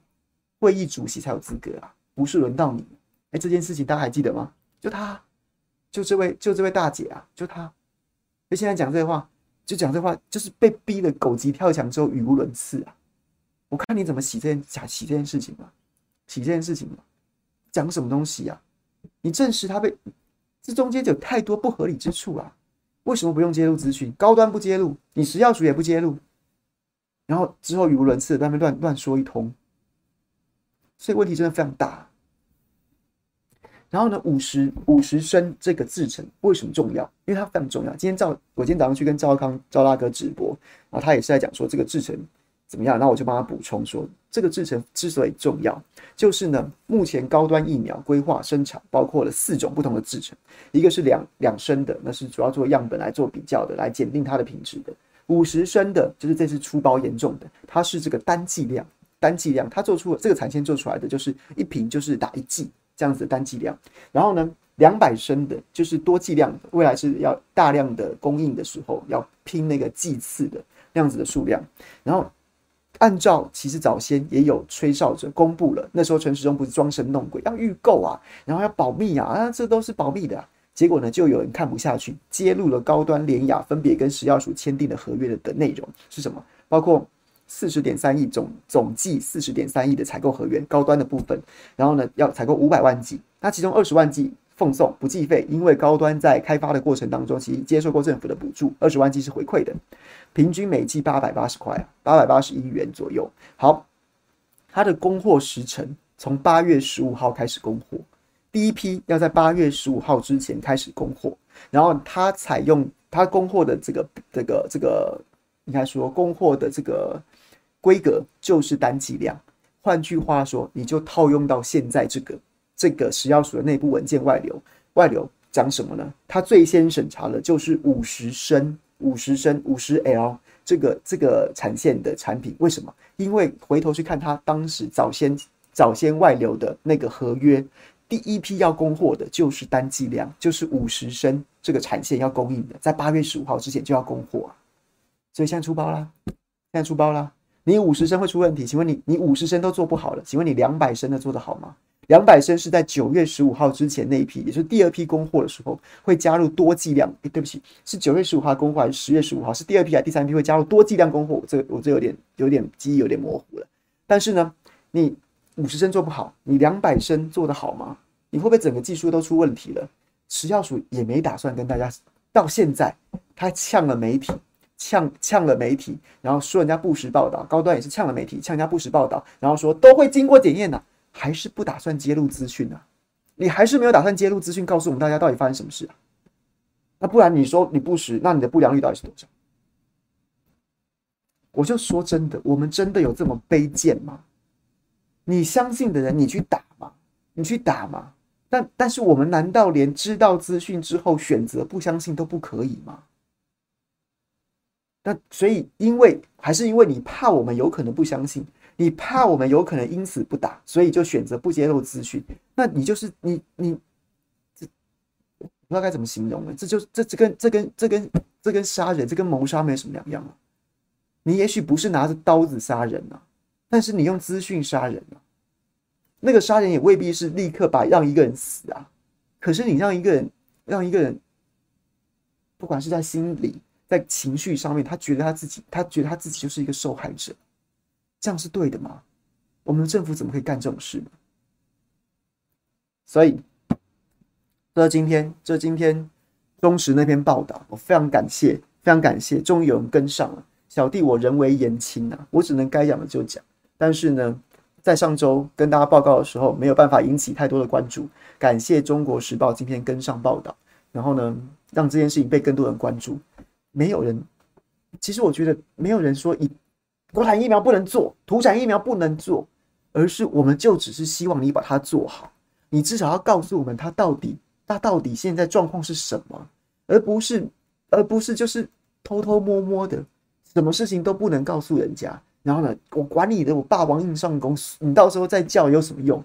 会议主席才有资格啊，不是轮到你。哎，这件事情大家还记得吗？就他。就这位，就这位大姐啊，就她，就现在讲这话，就讲这话，就是被逼的狗急跳墙之后语无伦次啊！我看你怎么洗这件假洗这件事情嘛，洗这件事情嘛，讲什么东西啊？你证实他被这中间就有太多不合理之处啊！为什么不用揭露资讯？高端不揭露，你食药署也不揭露，然后之后语无伦次在那边乱乱说一通，所以问题真的非常大。然后呢，五十五十升这个制程为什么重要？因为它非常重要。今天赵，我今天早上去跟赵康赵大哥直播，然后他也是在讲说这个制程怎么样，然后我就帮他补充说，这个制程之所以重要，就是呢，目前高端疫苗规划生产包括了四种不同的制程，一个是两两升的，那是主要做样本来做比较的，来检定它的品质的；五十升的，就是这次出包严重的，它是这个单剂量，单剂量，它做出了这个产线做出来的就是一瓶就是打一剂。这样子的单剂量，然后呢，两百升的，就是多剂量，未来是要大量的供应的时候，要拼那个剂次的那样子的数量。然后，按照其实早先也有吹哨者公布了，那时候陈时中不是装神弄鬼要预购啊，然后要保密啊，啊，这都是保密的啊。结果呢，就有人看不下去，揭露了高端、联雅分别跟食药署签订的合约的的内容是什么，包括。四十点三亿总总计四十点三亿的采购合约，高端的部分，然后呢要采购五百万剂，那其中二十万剂奉送不计费，因为高端在开发的过程当中，其实接受过政府的补助，二十万剂是回馈的，平均每剂八百八十块啊，八百八十一元左右。好，它的供货时程从八月十五号开始供货，第一批要在八月十五号之前开始供货，然后它采用它供货的这个这个这个，应该说供货的这个。规格就是单剂量，换句话说，你就套用到现在这个这个食药署的内部文件外流，外流讲什么呢？他最先审查的就是五十升、五十升、五十 L 这个这个产线的产品。为什么？因为回头去看他当时早先早先外流的那个合约，第一批要供货的就是单剂量，就是五十升这个产线要供应的，在八月十五号之前就要供货。所以现在出包啦，现在出包啦。你五十升会出问题？请问你，你五十升都做不好了，请问你两百升的做得好吗？两百升是在九月十五号之前那一批，也就是第二批供货的时候会加入多剂量。诶，对不起，是九月十五号供货还是十月十五号？是第二批还是第三批会加入多剂量供货？我这我这有点有点记忆有点模糊了。但是呢，你五十升做不好，你两百升做得好吗？你会不会整个技术都出问题了？食药署也没打算跟大家，到现在他呛了媒体。呛呛了媒体，然后说人家不实报道，高端也是呛了媒体，呛人家不实报道，然后说都会经过检验的，还是不打算揭露资讯呢？你还是没有打算揭露资讯，告诉我们大家到底发生什么事啊？那不然你说你不实，那你的不良率到底是多少？我就说真的，我们真的有这么卑贱吗？你相信的人，你去打嘛，你去打嘛。但但是我们难道连知道资讯之后选择不相信都不可以吗？那所以，因为还是因为你怕我们有可能不相信，你怕我们有可能因此不打，所以就选择不揭露资讯。那你就是你你这不知道该怎么形容了。这就这这跟这跟这跟这跟杀人，这跟谋杀没什么两样啊。你也许不是拿着刀子杀人啊，但是你用资讯杀人啊。那个杀人也未必是立刻把让一个人死啊，可是你让一个人让一个人，不管是在心里。在情绪上面，他觉得他自己，他觉得他自己就是一个受害者，这样是对的吗？我们的政府怎么可以干这种事呢？所以，这今天，这今天中时那篇报道，我非常感谢，非常感谢，终于有人跟上了。小弟我人微言轻啊，我只能该讲的就讲，但是呢，在上周跟大家报告的时候，没有办法引起太多的关注。感谢《中国时报》今天跟上报道，然后呢，让这件事情被更多人关注。没有人，其实我觉得没有人说以国产疫苗不能做，土产疫苗不能做，而是我们就只是希望你把它做好。你至少要告诉我们它到底，它到底现在状况是什么，而不是，而不是就是偷偷摸摸的，什么事情都不能告诉人家。然后呢，我管你的，我霸王硬上弓，你到时候再叫有什么用？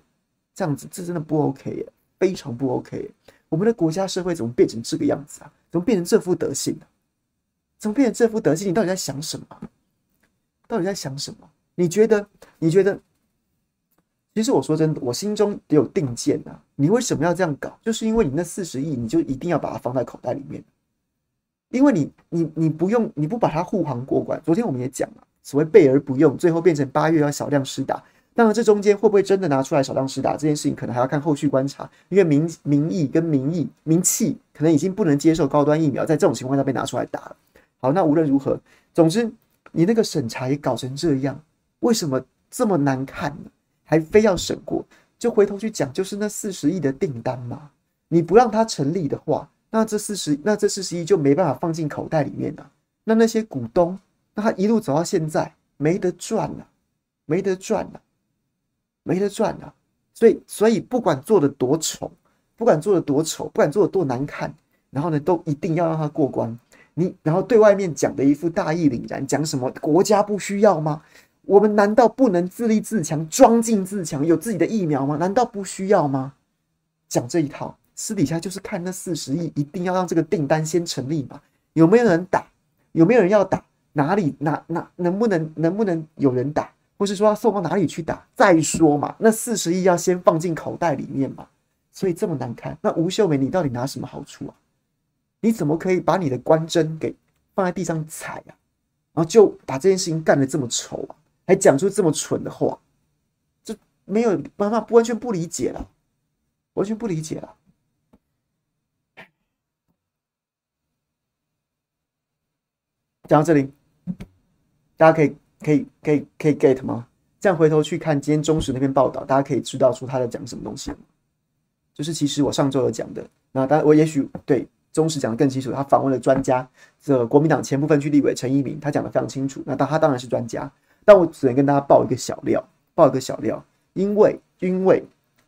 这样子，这真的不 OK，非常不 OK。我们的国家社会怎么变成这个样子啊？怎么变成这副德性啊？怎么变成这副德性？你到底在想什么？到底在想什么？你觉得？你觉得？其实我说真的，我心中得有定见啊。你为什么要这样搞？就是因为你那四十亿，你就一定要把它放在口袋里面，因为你，你，你不用，你不把它护航过关。昨天我们也讲了。所谓备而不用，最后变成八月要少量施打。当然，这中间会不会真的拿出来少量施打这件事情，可能还要看后续观察。因为民民意跟民意民气可能已经不能接受高端疫苗在这种情况下被拿出来打了。好，那无论如何，总之你那个审查也搞成这样，为什么这么难看呢？还非要审过？就回头去讲，就是那四十亿的订单嘛。你不让它成立的话，那这四十那这四十亿就没办法放进口袋里面了。那那些股东。那他一路走到现在，没得赚了，没得赚了，没得赚了。所以，所以不管做的多丑，不管做的多丑，不管做的多难看，然后呢，都一定要让他过关。你然后对外面讲的一副大义凛然，讲什么国家不需要吗？我们难道不能自立自强、装进自强，有自己的疫苗吗？难道不需要吗？讲这一套，私底下就是看那四十亿，一定要让这个订单先成立嘛？有没有人打？有没有人要打？哪里哪哪能不能能不能有人打，或是说要送到哪里去打？再说嘛，那四十亿要先放进口袋里面嘛，所以这么难看。那吴秀梅，你到底拿什么好处啊？你怎么可以把你的官箴给放在地上踩啊？然后就把这件事情干得这么丑啊？还讲出这么蠢的话，这没有办法，不完全不理解了，完全不理解了。讲到这里。大家可以可以可以可以 get 吗？这样回头去看今天中时那篇报道，大家可以知道出他在讲什么东西。就是其实我上周有讲的，那当然我也许对中时讲的更清楚。他访问了专家，这国民党前不分区立委陈一鸣，他讲的非常清楚。那当他当然是专家，但我只能跟大家爆一个小料，爆一个小料，因为因为。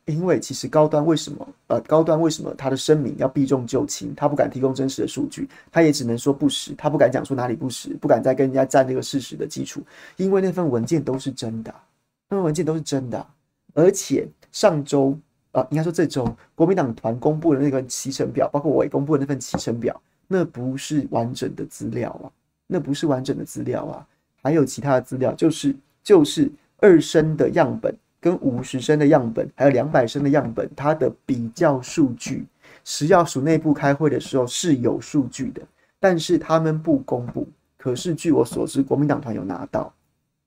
因为其实高端为什么呃高端为什么他的声明要避重就轻，他不敢提供真实的数据，他也只能说不实，他不敢讲说哪里不实，不敢再跟人家站这个事实的基础，因为那份文件都是真的，那份文件都是真的，而且上周、呃、应该说这周国民党团公布的那个期程表，包括我也公布的那份期程表，那不是完整的资料啊，那不是完整的资料啊，还有其他的资料，就是就是二升的样本。跟五十升的样本，还有两百升的样本，它的比较数据，食药署内部开会的时候是有数据的，但是他们不公布。可是据我所知，国民党团有拿到，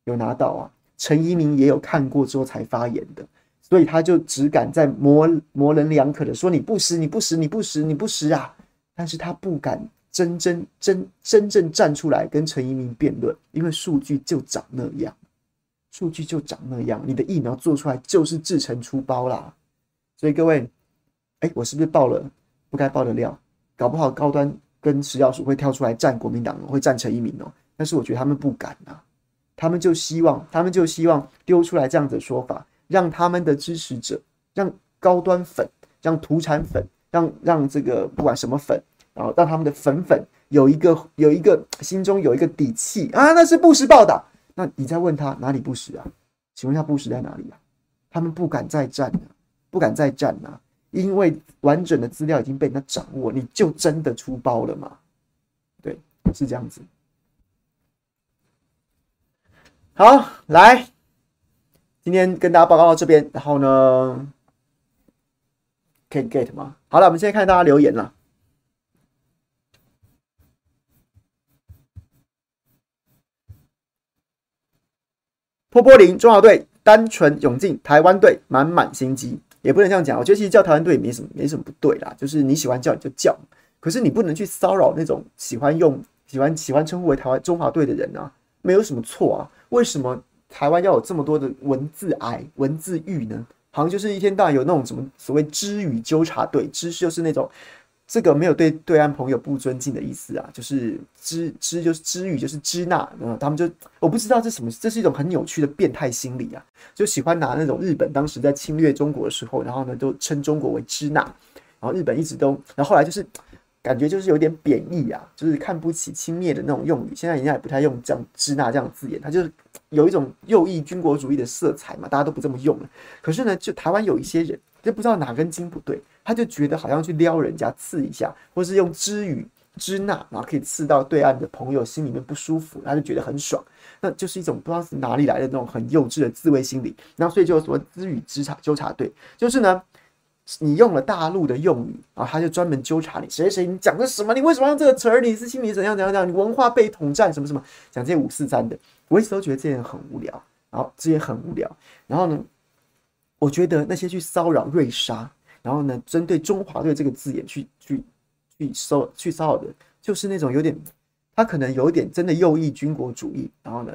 有拿到啊。陈怡民也有看过之后才发言的，所以他就只敢在模模棱两可的说你不实，你不实，你不实，你不实啊。但是他不敢真真真真正站出来跟陈怡民辩论，因为数据就长那样。数据就长那样，你的疫苗做出来就是制成出包啦，所以各位，哎、我是不是爆了不该爆的料？搞不好高端跟食药署会跳出来战国民党，会战陈一鸣哦。但是我觉得他们不敢呐，他们就希望，他们就希望丢出来这样子的说法，让他们的支持者，让高端粉，让土产粉，让让这个不管什么粉，然后让他们的粉粉有一个有一个心中有一个底气啊，那是不实报道。那你再问他哪里不实啊？请问一下不实在哪里啊？他们不敢再战了，不敢再战了，因为完整的资料已经被人家掌握，你就真的出包了吗？对，是这样子。好，来，今天跟大家报告到这边，然后呢，可以 get 吗？好了，我们现在看大家留言了。波波林中华队单纯勇进，台湾队满满心机，也不能这样讲。我觉得其实叫台湾队也没什么，没什么不对啦，就是你喜欢叫你就叫，可是你不能去骚扰那种喜欢用、喜欢喜欢称呼为台湾中华队的人啊，没有什么错啊。为什么台湾要有这么多的文字癌、文字狱呢？好像就是一天到晚有那种什么所谓知语纠察队，知就是那种这个没有对对岸朋友不尊敬的意思啊，就是知知就是知语就是支那，嗯，他们就我不知道这什么，这是一种很扭曲的变态心理啊，就喜欢拿那种日本当时在侵略中国的时候，然后呢都称中国为支那，然后日本一直都，然后后来就是。感觉就是有点贬义啊，就是看不起、轻蔑的那种用语。现在人家也不太用这样“支那”这样字眼，它就是有一种右翼军国主义的色彩嘛，大家都不这么用了。可是呢，就台湾有一些人，就不知道哪根筋不对，他就觉得好像去撩人家、刺一下，或是用支语“支那”，然后可以刺到对岸的朋友心里面不舒服，他就觉得很爽。那就是一种不知道是哪里来的那种很幼稚的自卫心理。然后所以就说“知语支察纠察队”，就是呢。你用了大陆的用语啊，他就专门纠察你谁谁，你讲的什么？你为什么用这个词儿？你是心里怎样怎样怎样？你文化被统战什么什么？讲这些五四三的，我一直都觉得这些人很无聊，然后这些很无聊。然后呢，我觉得那些去骚扰瑞莎，然后呢，针对中华队这个字眼去去去骚去骚扰的，就是那种有点，他可能有点真的右翼军国主义，然后呢，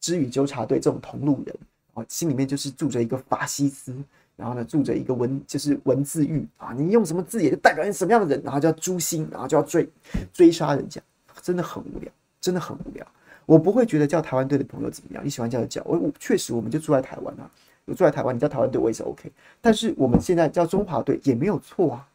支语纠察队这种同路人，啊，心里面就是住着一个法西斯。然后呢，住着一个文，就是文字狱啊！你用什么字眼就代表你什么样的人，然后就要诛心，然后就要追追杀人家，真的很无聊，真的很无聊。我不会觉得叫台湾队的朋友怎么样，你喜欢叫就叫。我我确实，我们就住在台湾啊，我住在台湾，你叫台湾队我也是 OK。但是我们现在叫中华队也没有错啊，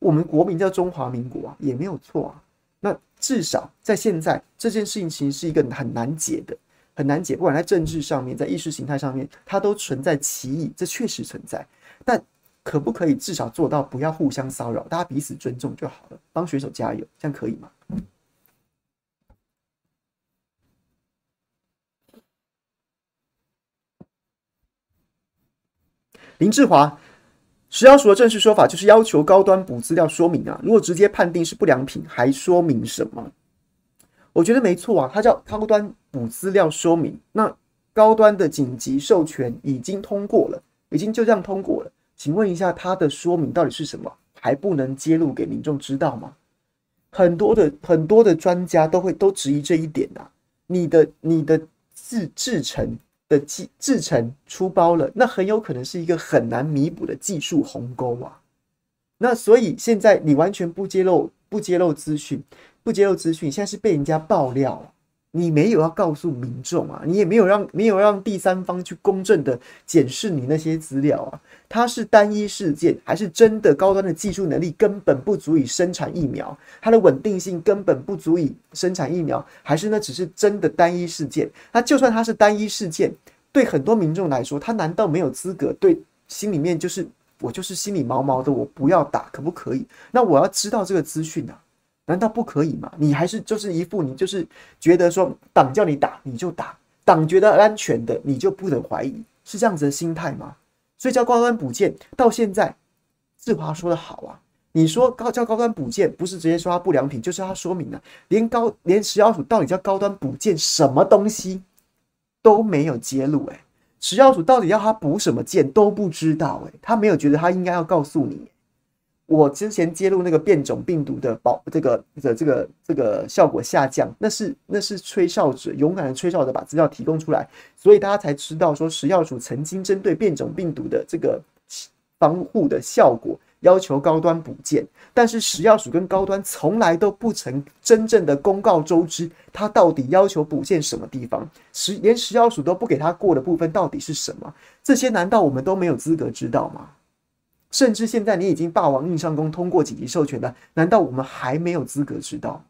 我们国名叫中华民国啊，也没有错啊。那至少在现在这件事情其实是一个很难解的。很难解，不管在政治上面，在意识形态上面，它都存在歧义，这确实存在。但可不可以至少做到不要互相骚扰，大家彼此尊重就好了？帮选手加油，这样可以吗？林志华，食药署的正式说法就是要求高端补资料说明啊，如果直接判定是不良品，还说明什么？我觉得没错啊，它叫高端补资料说明。那高端的紧急授权已经通过了，已经就这样通过了。请问一下，它的说明到底是什么？还不能揭露给民众知道吗？很多的很多的专家都会都质疑这一点啊。你的你的制制成的技制成出包了，那很有可能是一个很难弥补的技术鸿沟啊。那所以现在你完全不揭露不揭露资讯。不揭露资讯，现在是被人家爆料，你没有要告诉民众啊，你也没有让没有让第三方去公正的检视你那些资料啊，它是单一事件，还是真的高端的技术能力根本不足以生产疫苗，它的稳定性根本不足以生产疫苗，还是那只是真的单一事件？那就算它是单一事件，对很多民众来说，他难道没有资格？对，心里面就是我就是心里毛毛的，我不要打，可不可以？那我要知道这个资讯啊。难道不可以吗？你还是就是一副你就是觉得说党叫你打你就打，党觉得安全的你就不能怀疑，是这样子的心态吗？所以叫高端补件到现在，志华说的好啊，你说高叫高端补件不是直接说它不良品，就是它说明了连高连食药署到底叫高端补件什么东西都没有揭露，诶，食药署到底要他补什么件都不知道，诶，他没有觉得他应该要告诉你。我之前揭露那个变种病毒的保这个的这个这个效果下降，那是那是吹哨者勇敢的吹哨者把资料提供出来，所以大家才知道说食药署曾经针对变种病毒的这个防护的效果要求高端补件，但是食药署跟高端从来都不曾真正的公告周知，他到底要求补件什么地方，食连食药署都不给他过的部分到底是什么？这些难道我们都没有资格知道吗？甚至现在你已经霸王硬上弓通过紧急授权了，难道我们还没有资格知道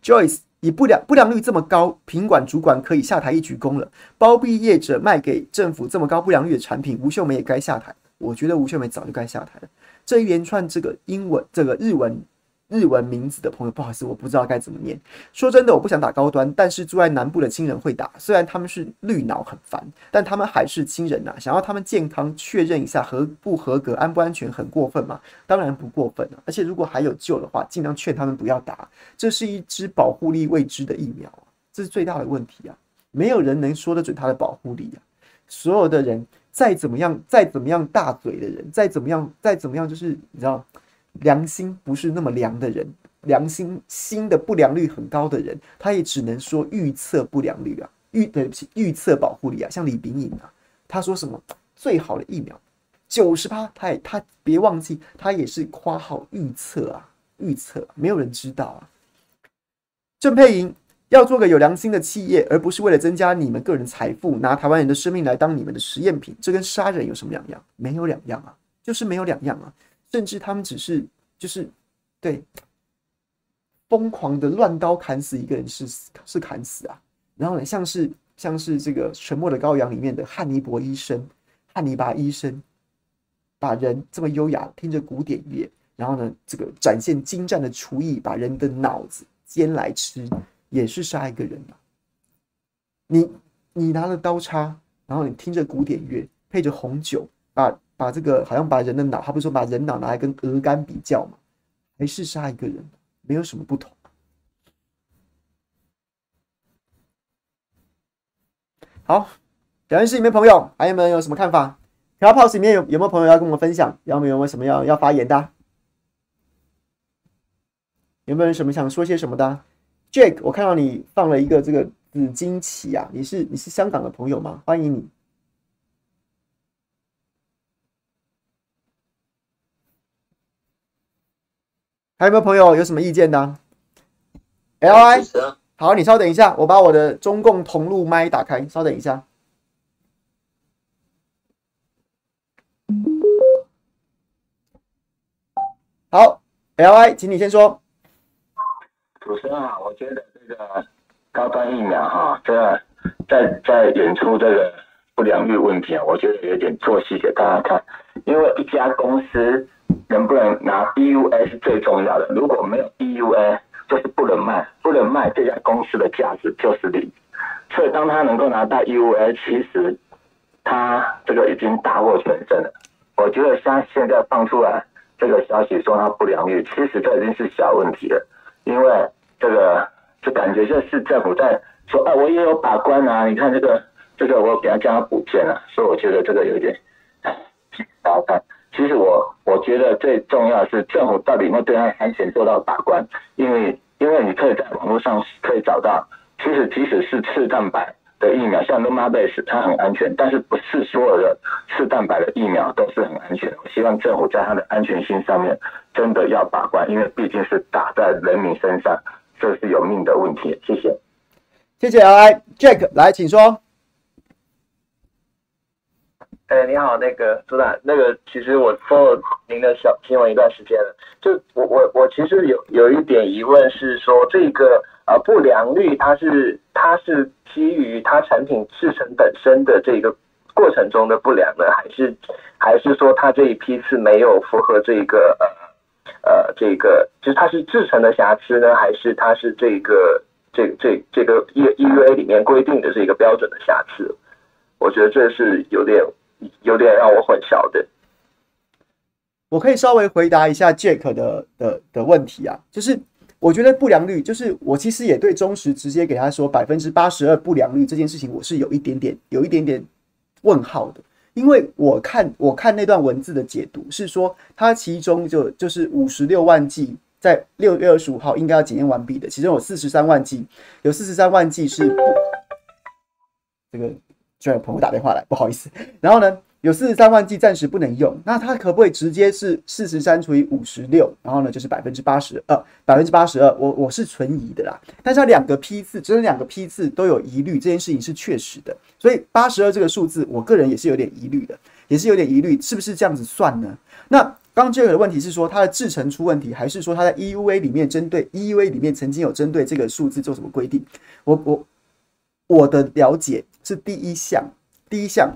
？Joyce 以不良不良率这么高，品管主管可以下台一鞠躬了。包庇业者卖给政府这么高不良率的产品，吴秀梅也该下台。我觉得吴秀梅早就该下台了。这一连串这个英文这个日文。日文名字的朋友，不好意思，我不知道该怎么念。说真的，我不想打高端，但是住在南部的亲人会打。虽然他们是绿脑很烦，但他们还是亲人呐、想要他们健康确认一下合不合格、安不安全，很过分吗？当然不过分了、啊。而且如果还有救的话，尽量劝他们不要打。这是一支保护力未知的疫苗啊，这是最大的问题啊！没有人能说得准它的保护力啊。所有的人再怎么样，再怎么样大嘴的人，再怎么样，再怎么样，就是你知道。良心不是那么良的人，良心心的不良率很高的人，他也只能说预测不良率啊，预对不起，预测保护力啊，像李炳颖啊，他说什么最好的疫苗九十趴，他也他别忘记，他也是夸号预测啊，预测，没有人知道啊。郑佩莹要做个有良心的企业，而不是为了增加你们个人财富，拿台湾人的生命来当你们的实验品，这跟杀人有什么两样？没有两样啊，就是没有两样啊，甚至他们只是就是对。疯狂的乱刀砍死一个人是是砍死啊，然后呢，像是像是这个《沉默的羔羊》里面的汉尼伯医生，汉尼拔医生，把人这么优雅听着古典乐，然后呢，这个展现精湛的厨艺，把人的脑子煎来吃，也是杀一个人啊。你你拿了刀叉，然后你听着古典乐，配着红酒，把把这个好像把人的脑，他不是说把人脑拿来跟鹅肝比较吗？还是杀一个人？没有什么不同。好，聊天室里面朋友还有没有什么看法？Clubhouse 里面有有没有朋友要跟我们分享？有没有没有什么要要发言的？有没有什么想说些什么的？Jake，我看到你放了一个这个紫荆旗啊，你是你是香港的朋友吗？欢迎你。还有没有朋友有什么意见呢？Li，好，你稍等一下，我把我的中共同路麦打开，稍等一下。好，Li，请你先说。主持人啊，我觉得这个高端疫苗哈，这个在在演出这个不良率问题啊，我觉得有点做戏给大家看，因为一家公司。能不能拿 EUA 是最重要的，如果没有 EUA，就是不能卖，不能卖，这家公司的价值就是零。所以当他能够拿到 EUA，其实他这个已经大获全胜了。我觉得像现在放出来这个消息说他不良率，其实这已经是小问题了，因为这个就感觉就是政府在说，哎，我也有把关啊，你看这个这个我给他加补件了，所以我觉得这个有点，哎，大家看。其实我我觉得最重要是政府到底有没有对它安全做到把关，因为因为你可以在网络上可以找到，其实即使是次蛋白的疫苗，像 LumaBase 它很安全，但是不是所有的次蛋白的疫苗都是很安全。我希望政府在它的安全性上面真的要把关，因为毕竟是打在人民身上，这是有命的问题。谢谢，谢谢。来，Jack 来，请说。哎、你好，那个朱大，那个其实我 follow 您的小新闻一段时间了，就我我我其实有有一点疑问是说，这个呃不良率它是它是基于它产品制成本身的这个过程中的不良呢，还是还是说它这一批次没有符合这个呃呃这个就是它是制成的瑕疵呢，还是它是这个这这这个 E EUA 里面规定的这个标准的瑕疵？我觉得这是有点。有点让我混淆的，我可以稍微回答一下 Jack 的的的问题啊，就是我觉得不良率，就是我其实也对中实直接给他说百分之八十二不良率这件事情，我是有一点点有一点点问号的，因为我看我看那段文字的解读是说，它其中就就是五十六万剂在六月二十五号应该要检验完毕的，其中有四十三万剂，有四十三万剂是不这个。居然有朋友打电话来，不好意思。然后呢，有四十三万剂暂时不能用，那它可不可以直接是四十三除以五十六？然后呢，就是百分之八十二，百分之八十二。我我是存疑的啦。但是它两个批次，只有两个批次都有疑虑，这件事情是确实的。所以八十二这个数字，我个人也是有点疑虑的，也是有点疑虑，是不是这样子算呢？那刚刚这个问题是说它的制程出问题，还是说它在 EUA 里面针对 EUA 里面曾经有针对这个数字做什么规定？我我。我的了解是第一项，第一项，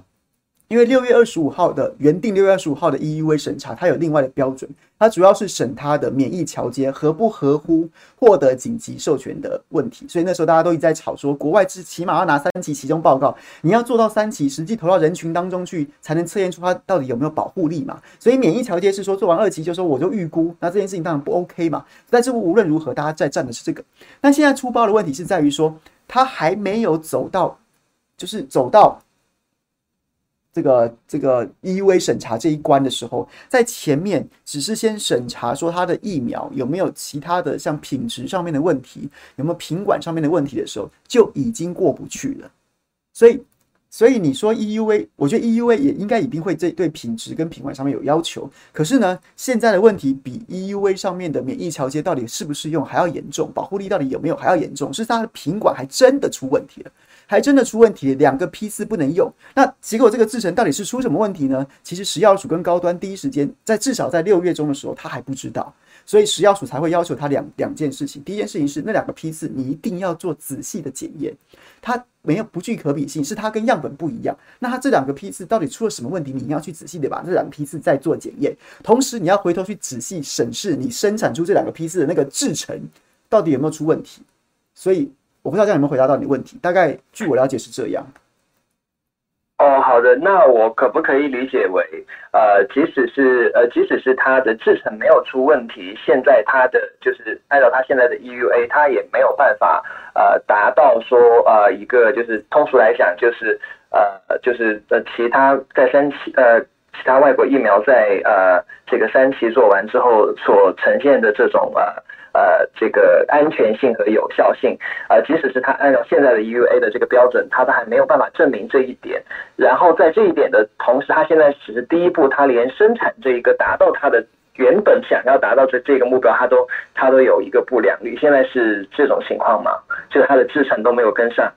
因为六月二十五号的原定六月二十五号的 EUA 审查，它有另外的标准，它主要是审它的免疫桥接合不合乎获得紧急授权的问题，所以那时候大家都一直在吵说，国外是起码要拿三期期中报告，你要做到三期，实际投到人群当中去，才能测验出它到底有没有保护力嘛。所以免疫桥接是说做完二期就说我就预估，那这件事情当然不 OK 嘛。但是无论如何，大家在站的是这个。但现在出包的问题是在于说。他还没有走到，就是走到这个这个 EUA 审查这一关的时候，在前面只是先审查说他的疫苗有没有其他的像品质上面的问题，有没有品管上面的问题的时候，就已经过不去了。所以，所以你说 EUA，我觉得 EUA 也应该一定会这对品质跟品管上面有要求。可是呢，现在的问题比 EUA 上面的免疫桥接到底适不适用还要严重，保护力到底有没有还要严重，是它的品管还真的出问题了。还真的出问题，两个批次不能用。那结果这个制程到底是出什么问题呢？其实食药署跟高端第一时间在至少在六月中的时候，他还不知道，所以食药署才会要求他两两件事情。第一件事情是那两个批次你一定要做仔细的检验，它没有不具可比性，是它跟样本不一样。那它这两个批次到底出了什么问题？你一定要去仔细的把这两个批次再做检验，同时你要回头去仔细审视你生产出这两个批次的那个制程到底有没有出问题。所以。我不知道这样有没有回答到你的问题，大概据我了解是这样。好的，那我可不可以理解为，呃，即使是呃，即使是它的制程没有出问题，现在它的就是按照它现在的 EUA，它也没有办法呃达到说呃一个就是通俗来讲就是呃就是呃其他在三期呃其他外国疫苗在呃这个三期做完之后所呈现的这种呃。呃，这个安全性和有效性，呃，即使是他按照现在的 EUA 的这个标准，他都还没有办法证明这一点。然后在这一点的同时，他现在只是第一步，他连生产这一个达到他的原本想要达到这这个目标，他都他都有一个不良率。现在是这种情况吗？就是他的制程都没有跟上。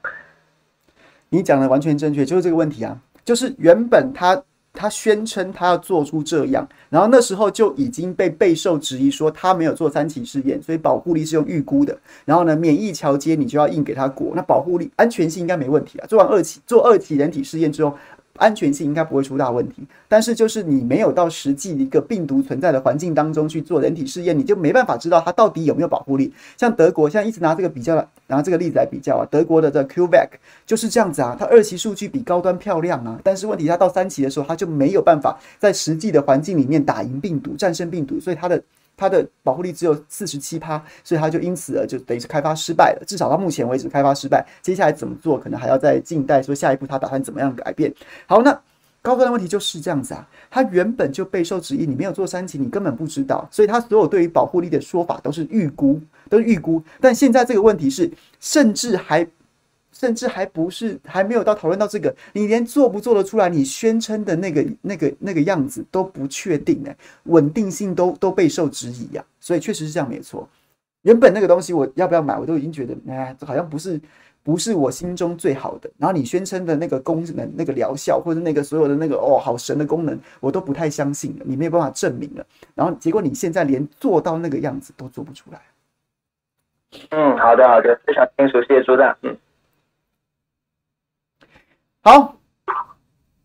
你讲的完全正确，就是这个问题啊，就是原本他。他宣称他要做出这样，然后那时候就已经被备受质疑说他没有做三期试验，所以保护力是用预估的。然后呢，免疫桥接你就要硬给他裹，那保护力安全性应该没问题啊。做完二期做二期人体试验之后。安全性应该不会出大问题，但是就是你没有到实际一个病毒存在的环境当中去做人体试验，你就没办法知道它到底有没有保护力。像德国现在一直拿这个比较，拿这个例子来比较啊，德国的这 QVAC 就是这样子啊，它二期数据比高端漂亮啊，但是问题它到三期的时候，它就没有办法在实际的环境里面打赢病毒、战胜病毒，所以它的。它的保护力只有四十七趴，所以它就因此而就等于是开发失败了。至少到目前为止，开发失败。接下来怎么做，可能还要再静待。说下一步他打算怎么样改变？好，那高端的问题就是这样子啊，它原本就备受质疑，你没有做三期，你根本不知道，所以它所有对于保护力的说法都是预估，都是预估。但现在这个问题是，甚至还。甚至还不是还没有到讨论到这个，你连做不做得出来，你宣称的那个那个那个样子都不确定哎，稳定性都都备受质疑呀，所以确实是这样没错。原本那个东西我要不要买，我都已经觉得哎，好像不是不是我心中最好的。然后你宣称的那个功能、那个疗效或者那个所有的那个哦好神的功能，我都不太相信了，你没有办法证明了。然后结果你现在连做到那个样子都做不出来。嗯，好的好的，非常清楚，谢谢朱大，嗯。好，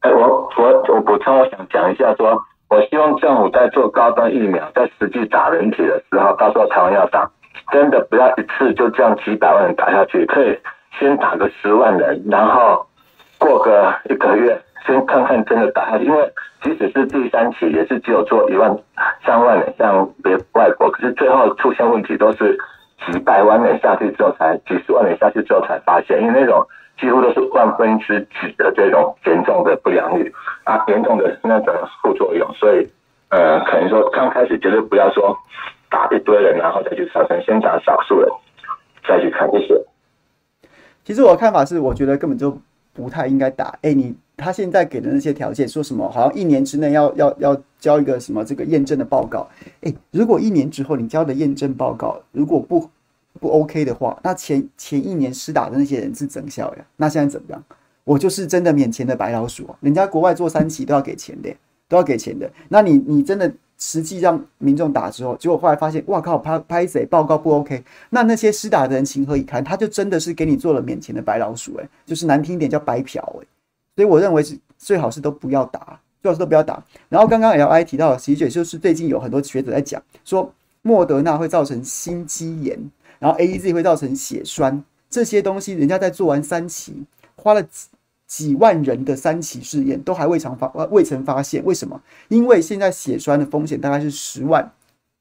哎，我我我补充，我想讲一下说，我希望政府在做高端疫苗，在实际打人体的时候，到时候台湾要打，真的不要一次就这样几百万人打下去，可以先打个十万人，然后过个一个月，先看看真的打下去，因为即使是第三期，也是只有做一万三万人，像别外国，可是最后出现问题都是几百万人下去之后才，几十万人下去之后才发现，因为那种。几乎都是万分之几的这种严重的不良率啊，严重的那种副作用，所以呃，可能说刚开始绝对不要说打一堆人，然后再去上升，先打少数人再去看这些。其实我的看法是，我觉得根本就不太应该打。哎、你他现在给的那些条件，说什么好像一年之内要要要交一个什么这个验证的报告。哎、如果一年之后你交的验证报告如果不不 OK 的话，那前前一年施打的那些人是整效呀？那现在怎么样？我就是真的免钱的白老鼠啊！人家国外做三期都要给钱的，都要给钱的。那你你真的实际让民众打之后，结果后来发现，哇靠，拍拍谁报告不 OK？那那些施打的人情何以堪？他就真的是给你做了免钱的白老鼠，诶，就是难听一点叫白嫖，诶。所以我认为是最好是都不要打，最好是都不要打。然后刚刚 LI 提到的，其实就是最近有很多学者在讲说，莫德纳会造成心肌炎。然后 A E Z 会造成血栓，这些东西人家在做完三期，花了几几万人的三期试验，都还未曾发未曾发现。为什么？因为现在血栓的风险大概是十万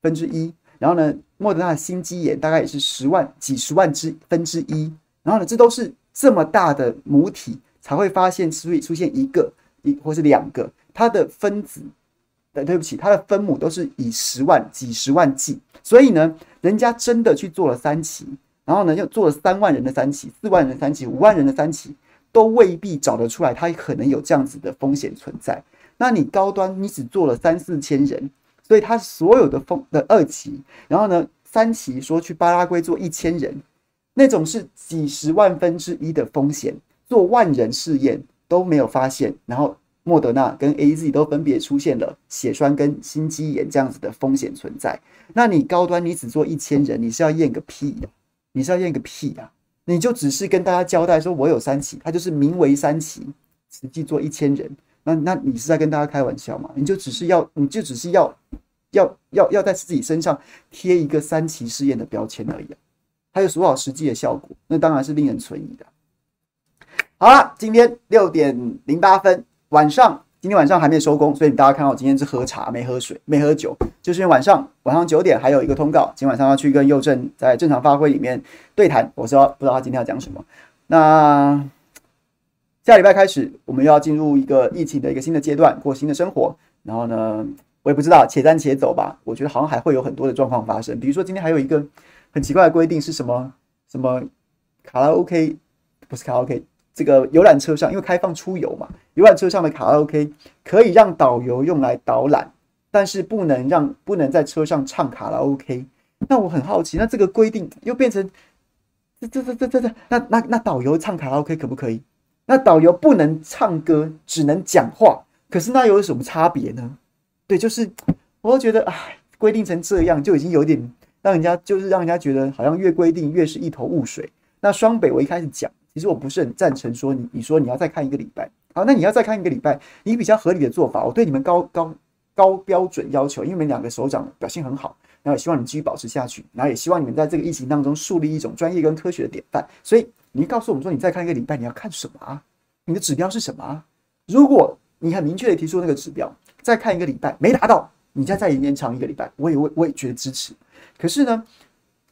分之一，然后呢，莫德纳的心肌炎大概也是十万几十万之分之一，然后呢，这都是这么大的母体才会发现，所以出现一个一或是两个，它的分子，对，对不起，它的分母都是以十万、几十万计，所以呢，人家真的去做了三期，然后呢，又做了三万人的三期、四万人的三期、五万人的三期，都未必找得出来，它可能有这样子的风险存在。那你高端，你只做了三四千人，所以它所有的风的二期，然后呢，三期说去巴拉圭做一千人，那种是几十万分之一的风险，做万人试验都没有发现，然后莫德纳跟 AZ 都分别出现了血栓跟心肌炎这样子的风险存在。那你高端你只做一千人，你是要验个屁呀？你是要验个屁呀？你就只是跟大家交代说我有三期，它就是名为三期，实际做一千人。那那你是在跟大家开玩笑吗？你就只是要，你就只是要，要要要在自己身上贴一个三期试验的标签而已啊，还有多少实际的效果？那当然是令人存疑的。好了，今天六点零八分晚上，今天晚上还没收工，所以大家看到我今天是喝茶没喝水没喝酒，就是因为晚上晚上九点还有一个通告，今晚上要去跟佑正在正常发挥里面对谈，我说不知道他今天要讲什么，那。下礼拜开始，我们又要进入一个疫情的一个新的阶段，过新的生活。然后呢，我也不知道，且战且走吧。我觉得好像还会有很多的状况发生，比如说今天还有一个很奇怪的规定是什么？什么卡拉 OK 不是卡拉 OK，这个游览车上因为开放出游嘛，游览车上的卡拉 OK 可以让导游用来导览，但是不能让不能在车上唱卡拉 OK。那我很好奇，那这个规定又变成这这这这这这，那那那导游唱卡拉 OK 可不可以？那导游不能唱歌，只能讲话。可是那又有什么差别呢？对，就是我觉得，哎，规定成这样就已经有点让人家，就是让人家觉得好像越规定越是一头雾水。那双北我一开始讲，其实我不是很赞成说你，你说你要再看一个礼拜，好，那你要再看一个礼拜，你比较合理的做法，我对你们高高高标准要求，因为你们两个首长表现很好，然后也希望你继续保持下去，然后也希望你们在这个疫情当中树立一种专业跟科学的典范，所以。你告诉我们说，你再看一个礼拜，你要看什么啊？你的指标是什么啊？如果你很明确的提出那个指标，再看一个礼拜没达到，你再再延长一个礼拜，我也我我也觉得支持。可是呢，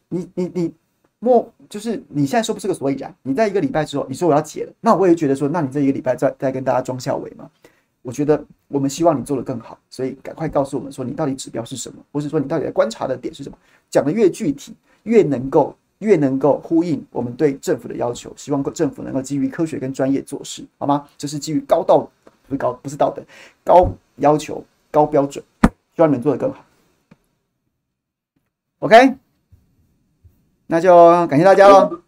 你你你莫就是你现在说不是个所以然，你在一个礼拜之后，你说我要解了，那我也觉得说，那你这一个礼拜再再跟大家装孝伟嘛？我觉得我们希望你做得更好，所以赶快告诉我们说，你到底指标是什么，或是说你到底在观察的点是什么？讲得越具体，越能够。越能够呼应我们对政府的要求，希望政府能够基于科学跟专业做事，好吗？这是基于高道，不是高，不是道德，高要求、高标准，希望你们做得更好。OK，那就感谢大家喽，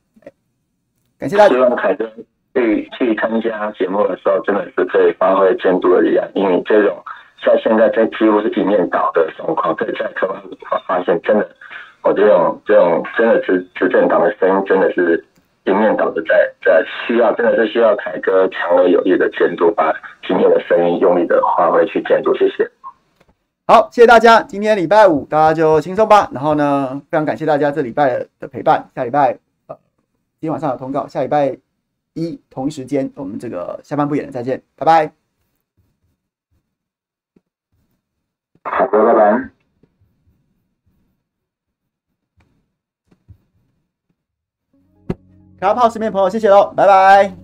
感谢大家。希望凯哥去去参加节目的时候，真的是可以发挥监督的力量，因为这种像现在这几乎是一面倒的状况，可以在客观发发现，真的。我这种这种真的执执政党的声音，真的是一面倒的在在需要，真的是需要凯哥强而有力的监督，把今天的声音用力的发挥去监督。谢谢。好，谢谢大家。今天礼拜五，大家就轻松吧。然后呢，非常感谢大家这礼拜的陪伴。下礼拜呃，今天晚上有通告，下礼拜一同一时间，我们这个下班不演了，再见，拜拜。好的，拜拜。卡拉炮身边朋友，谢谢喽，拜拜。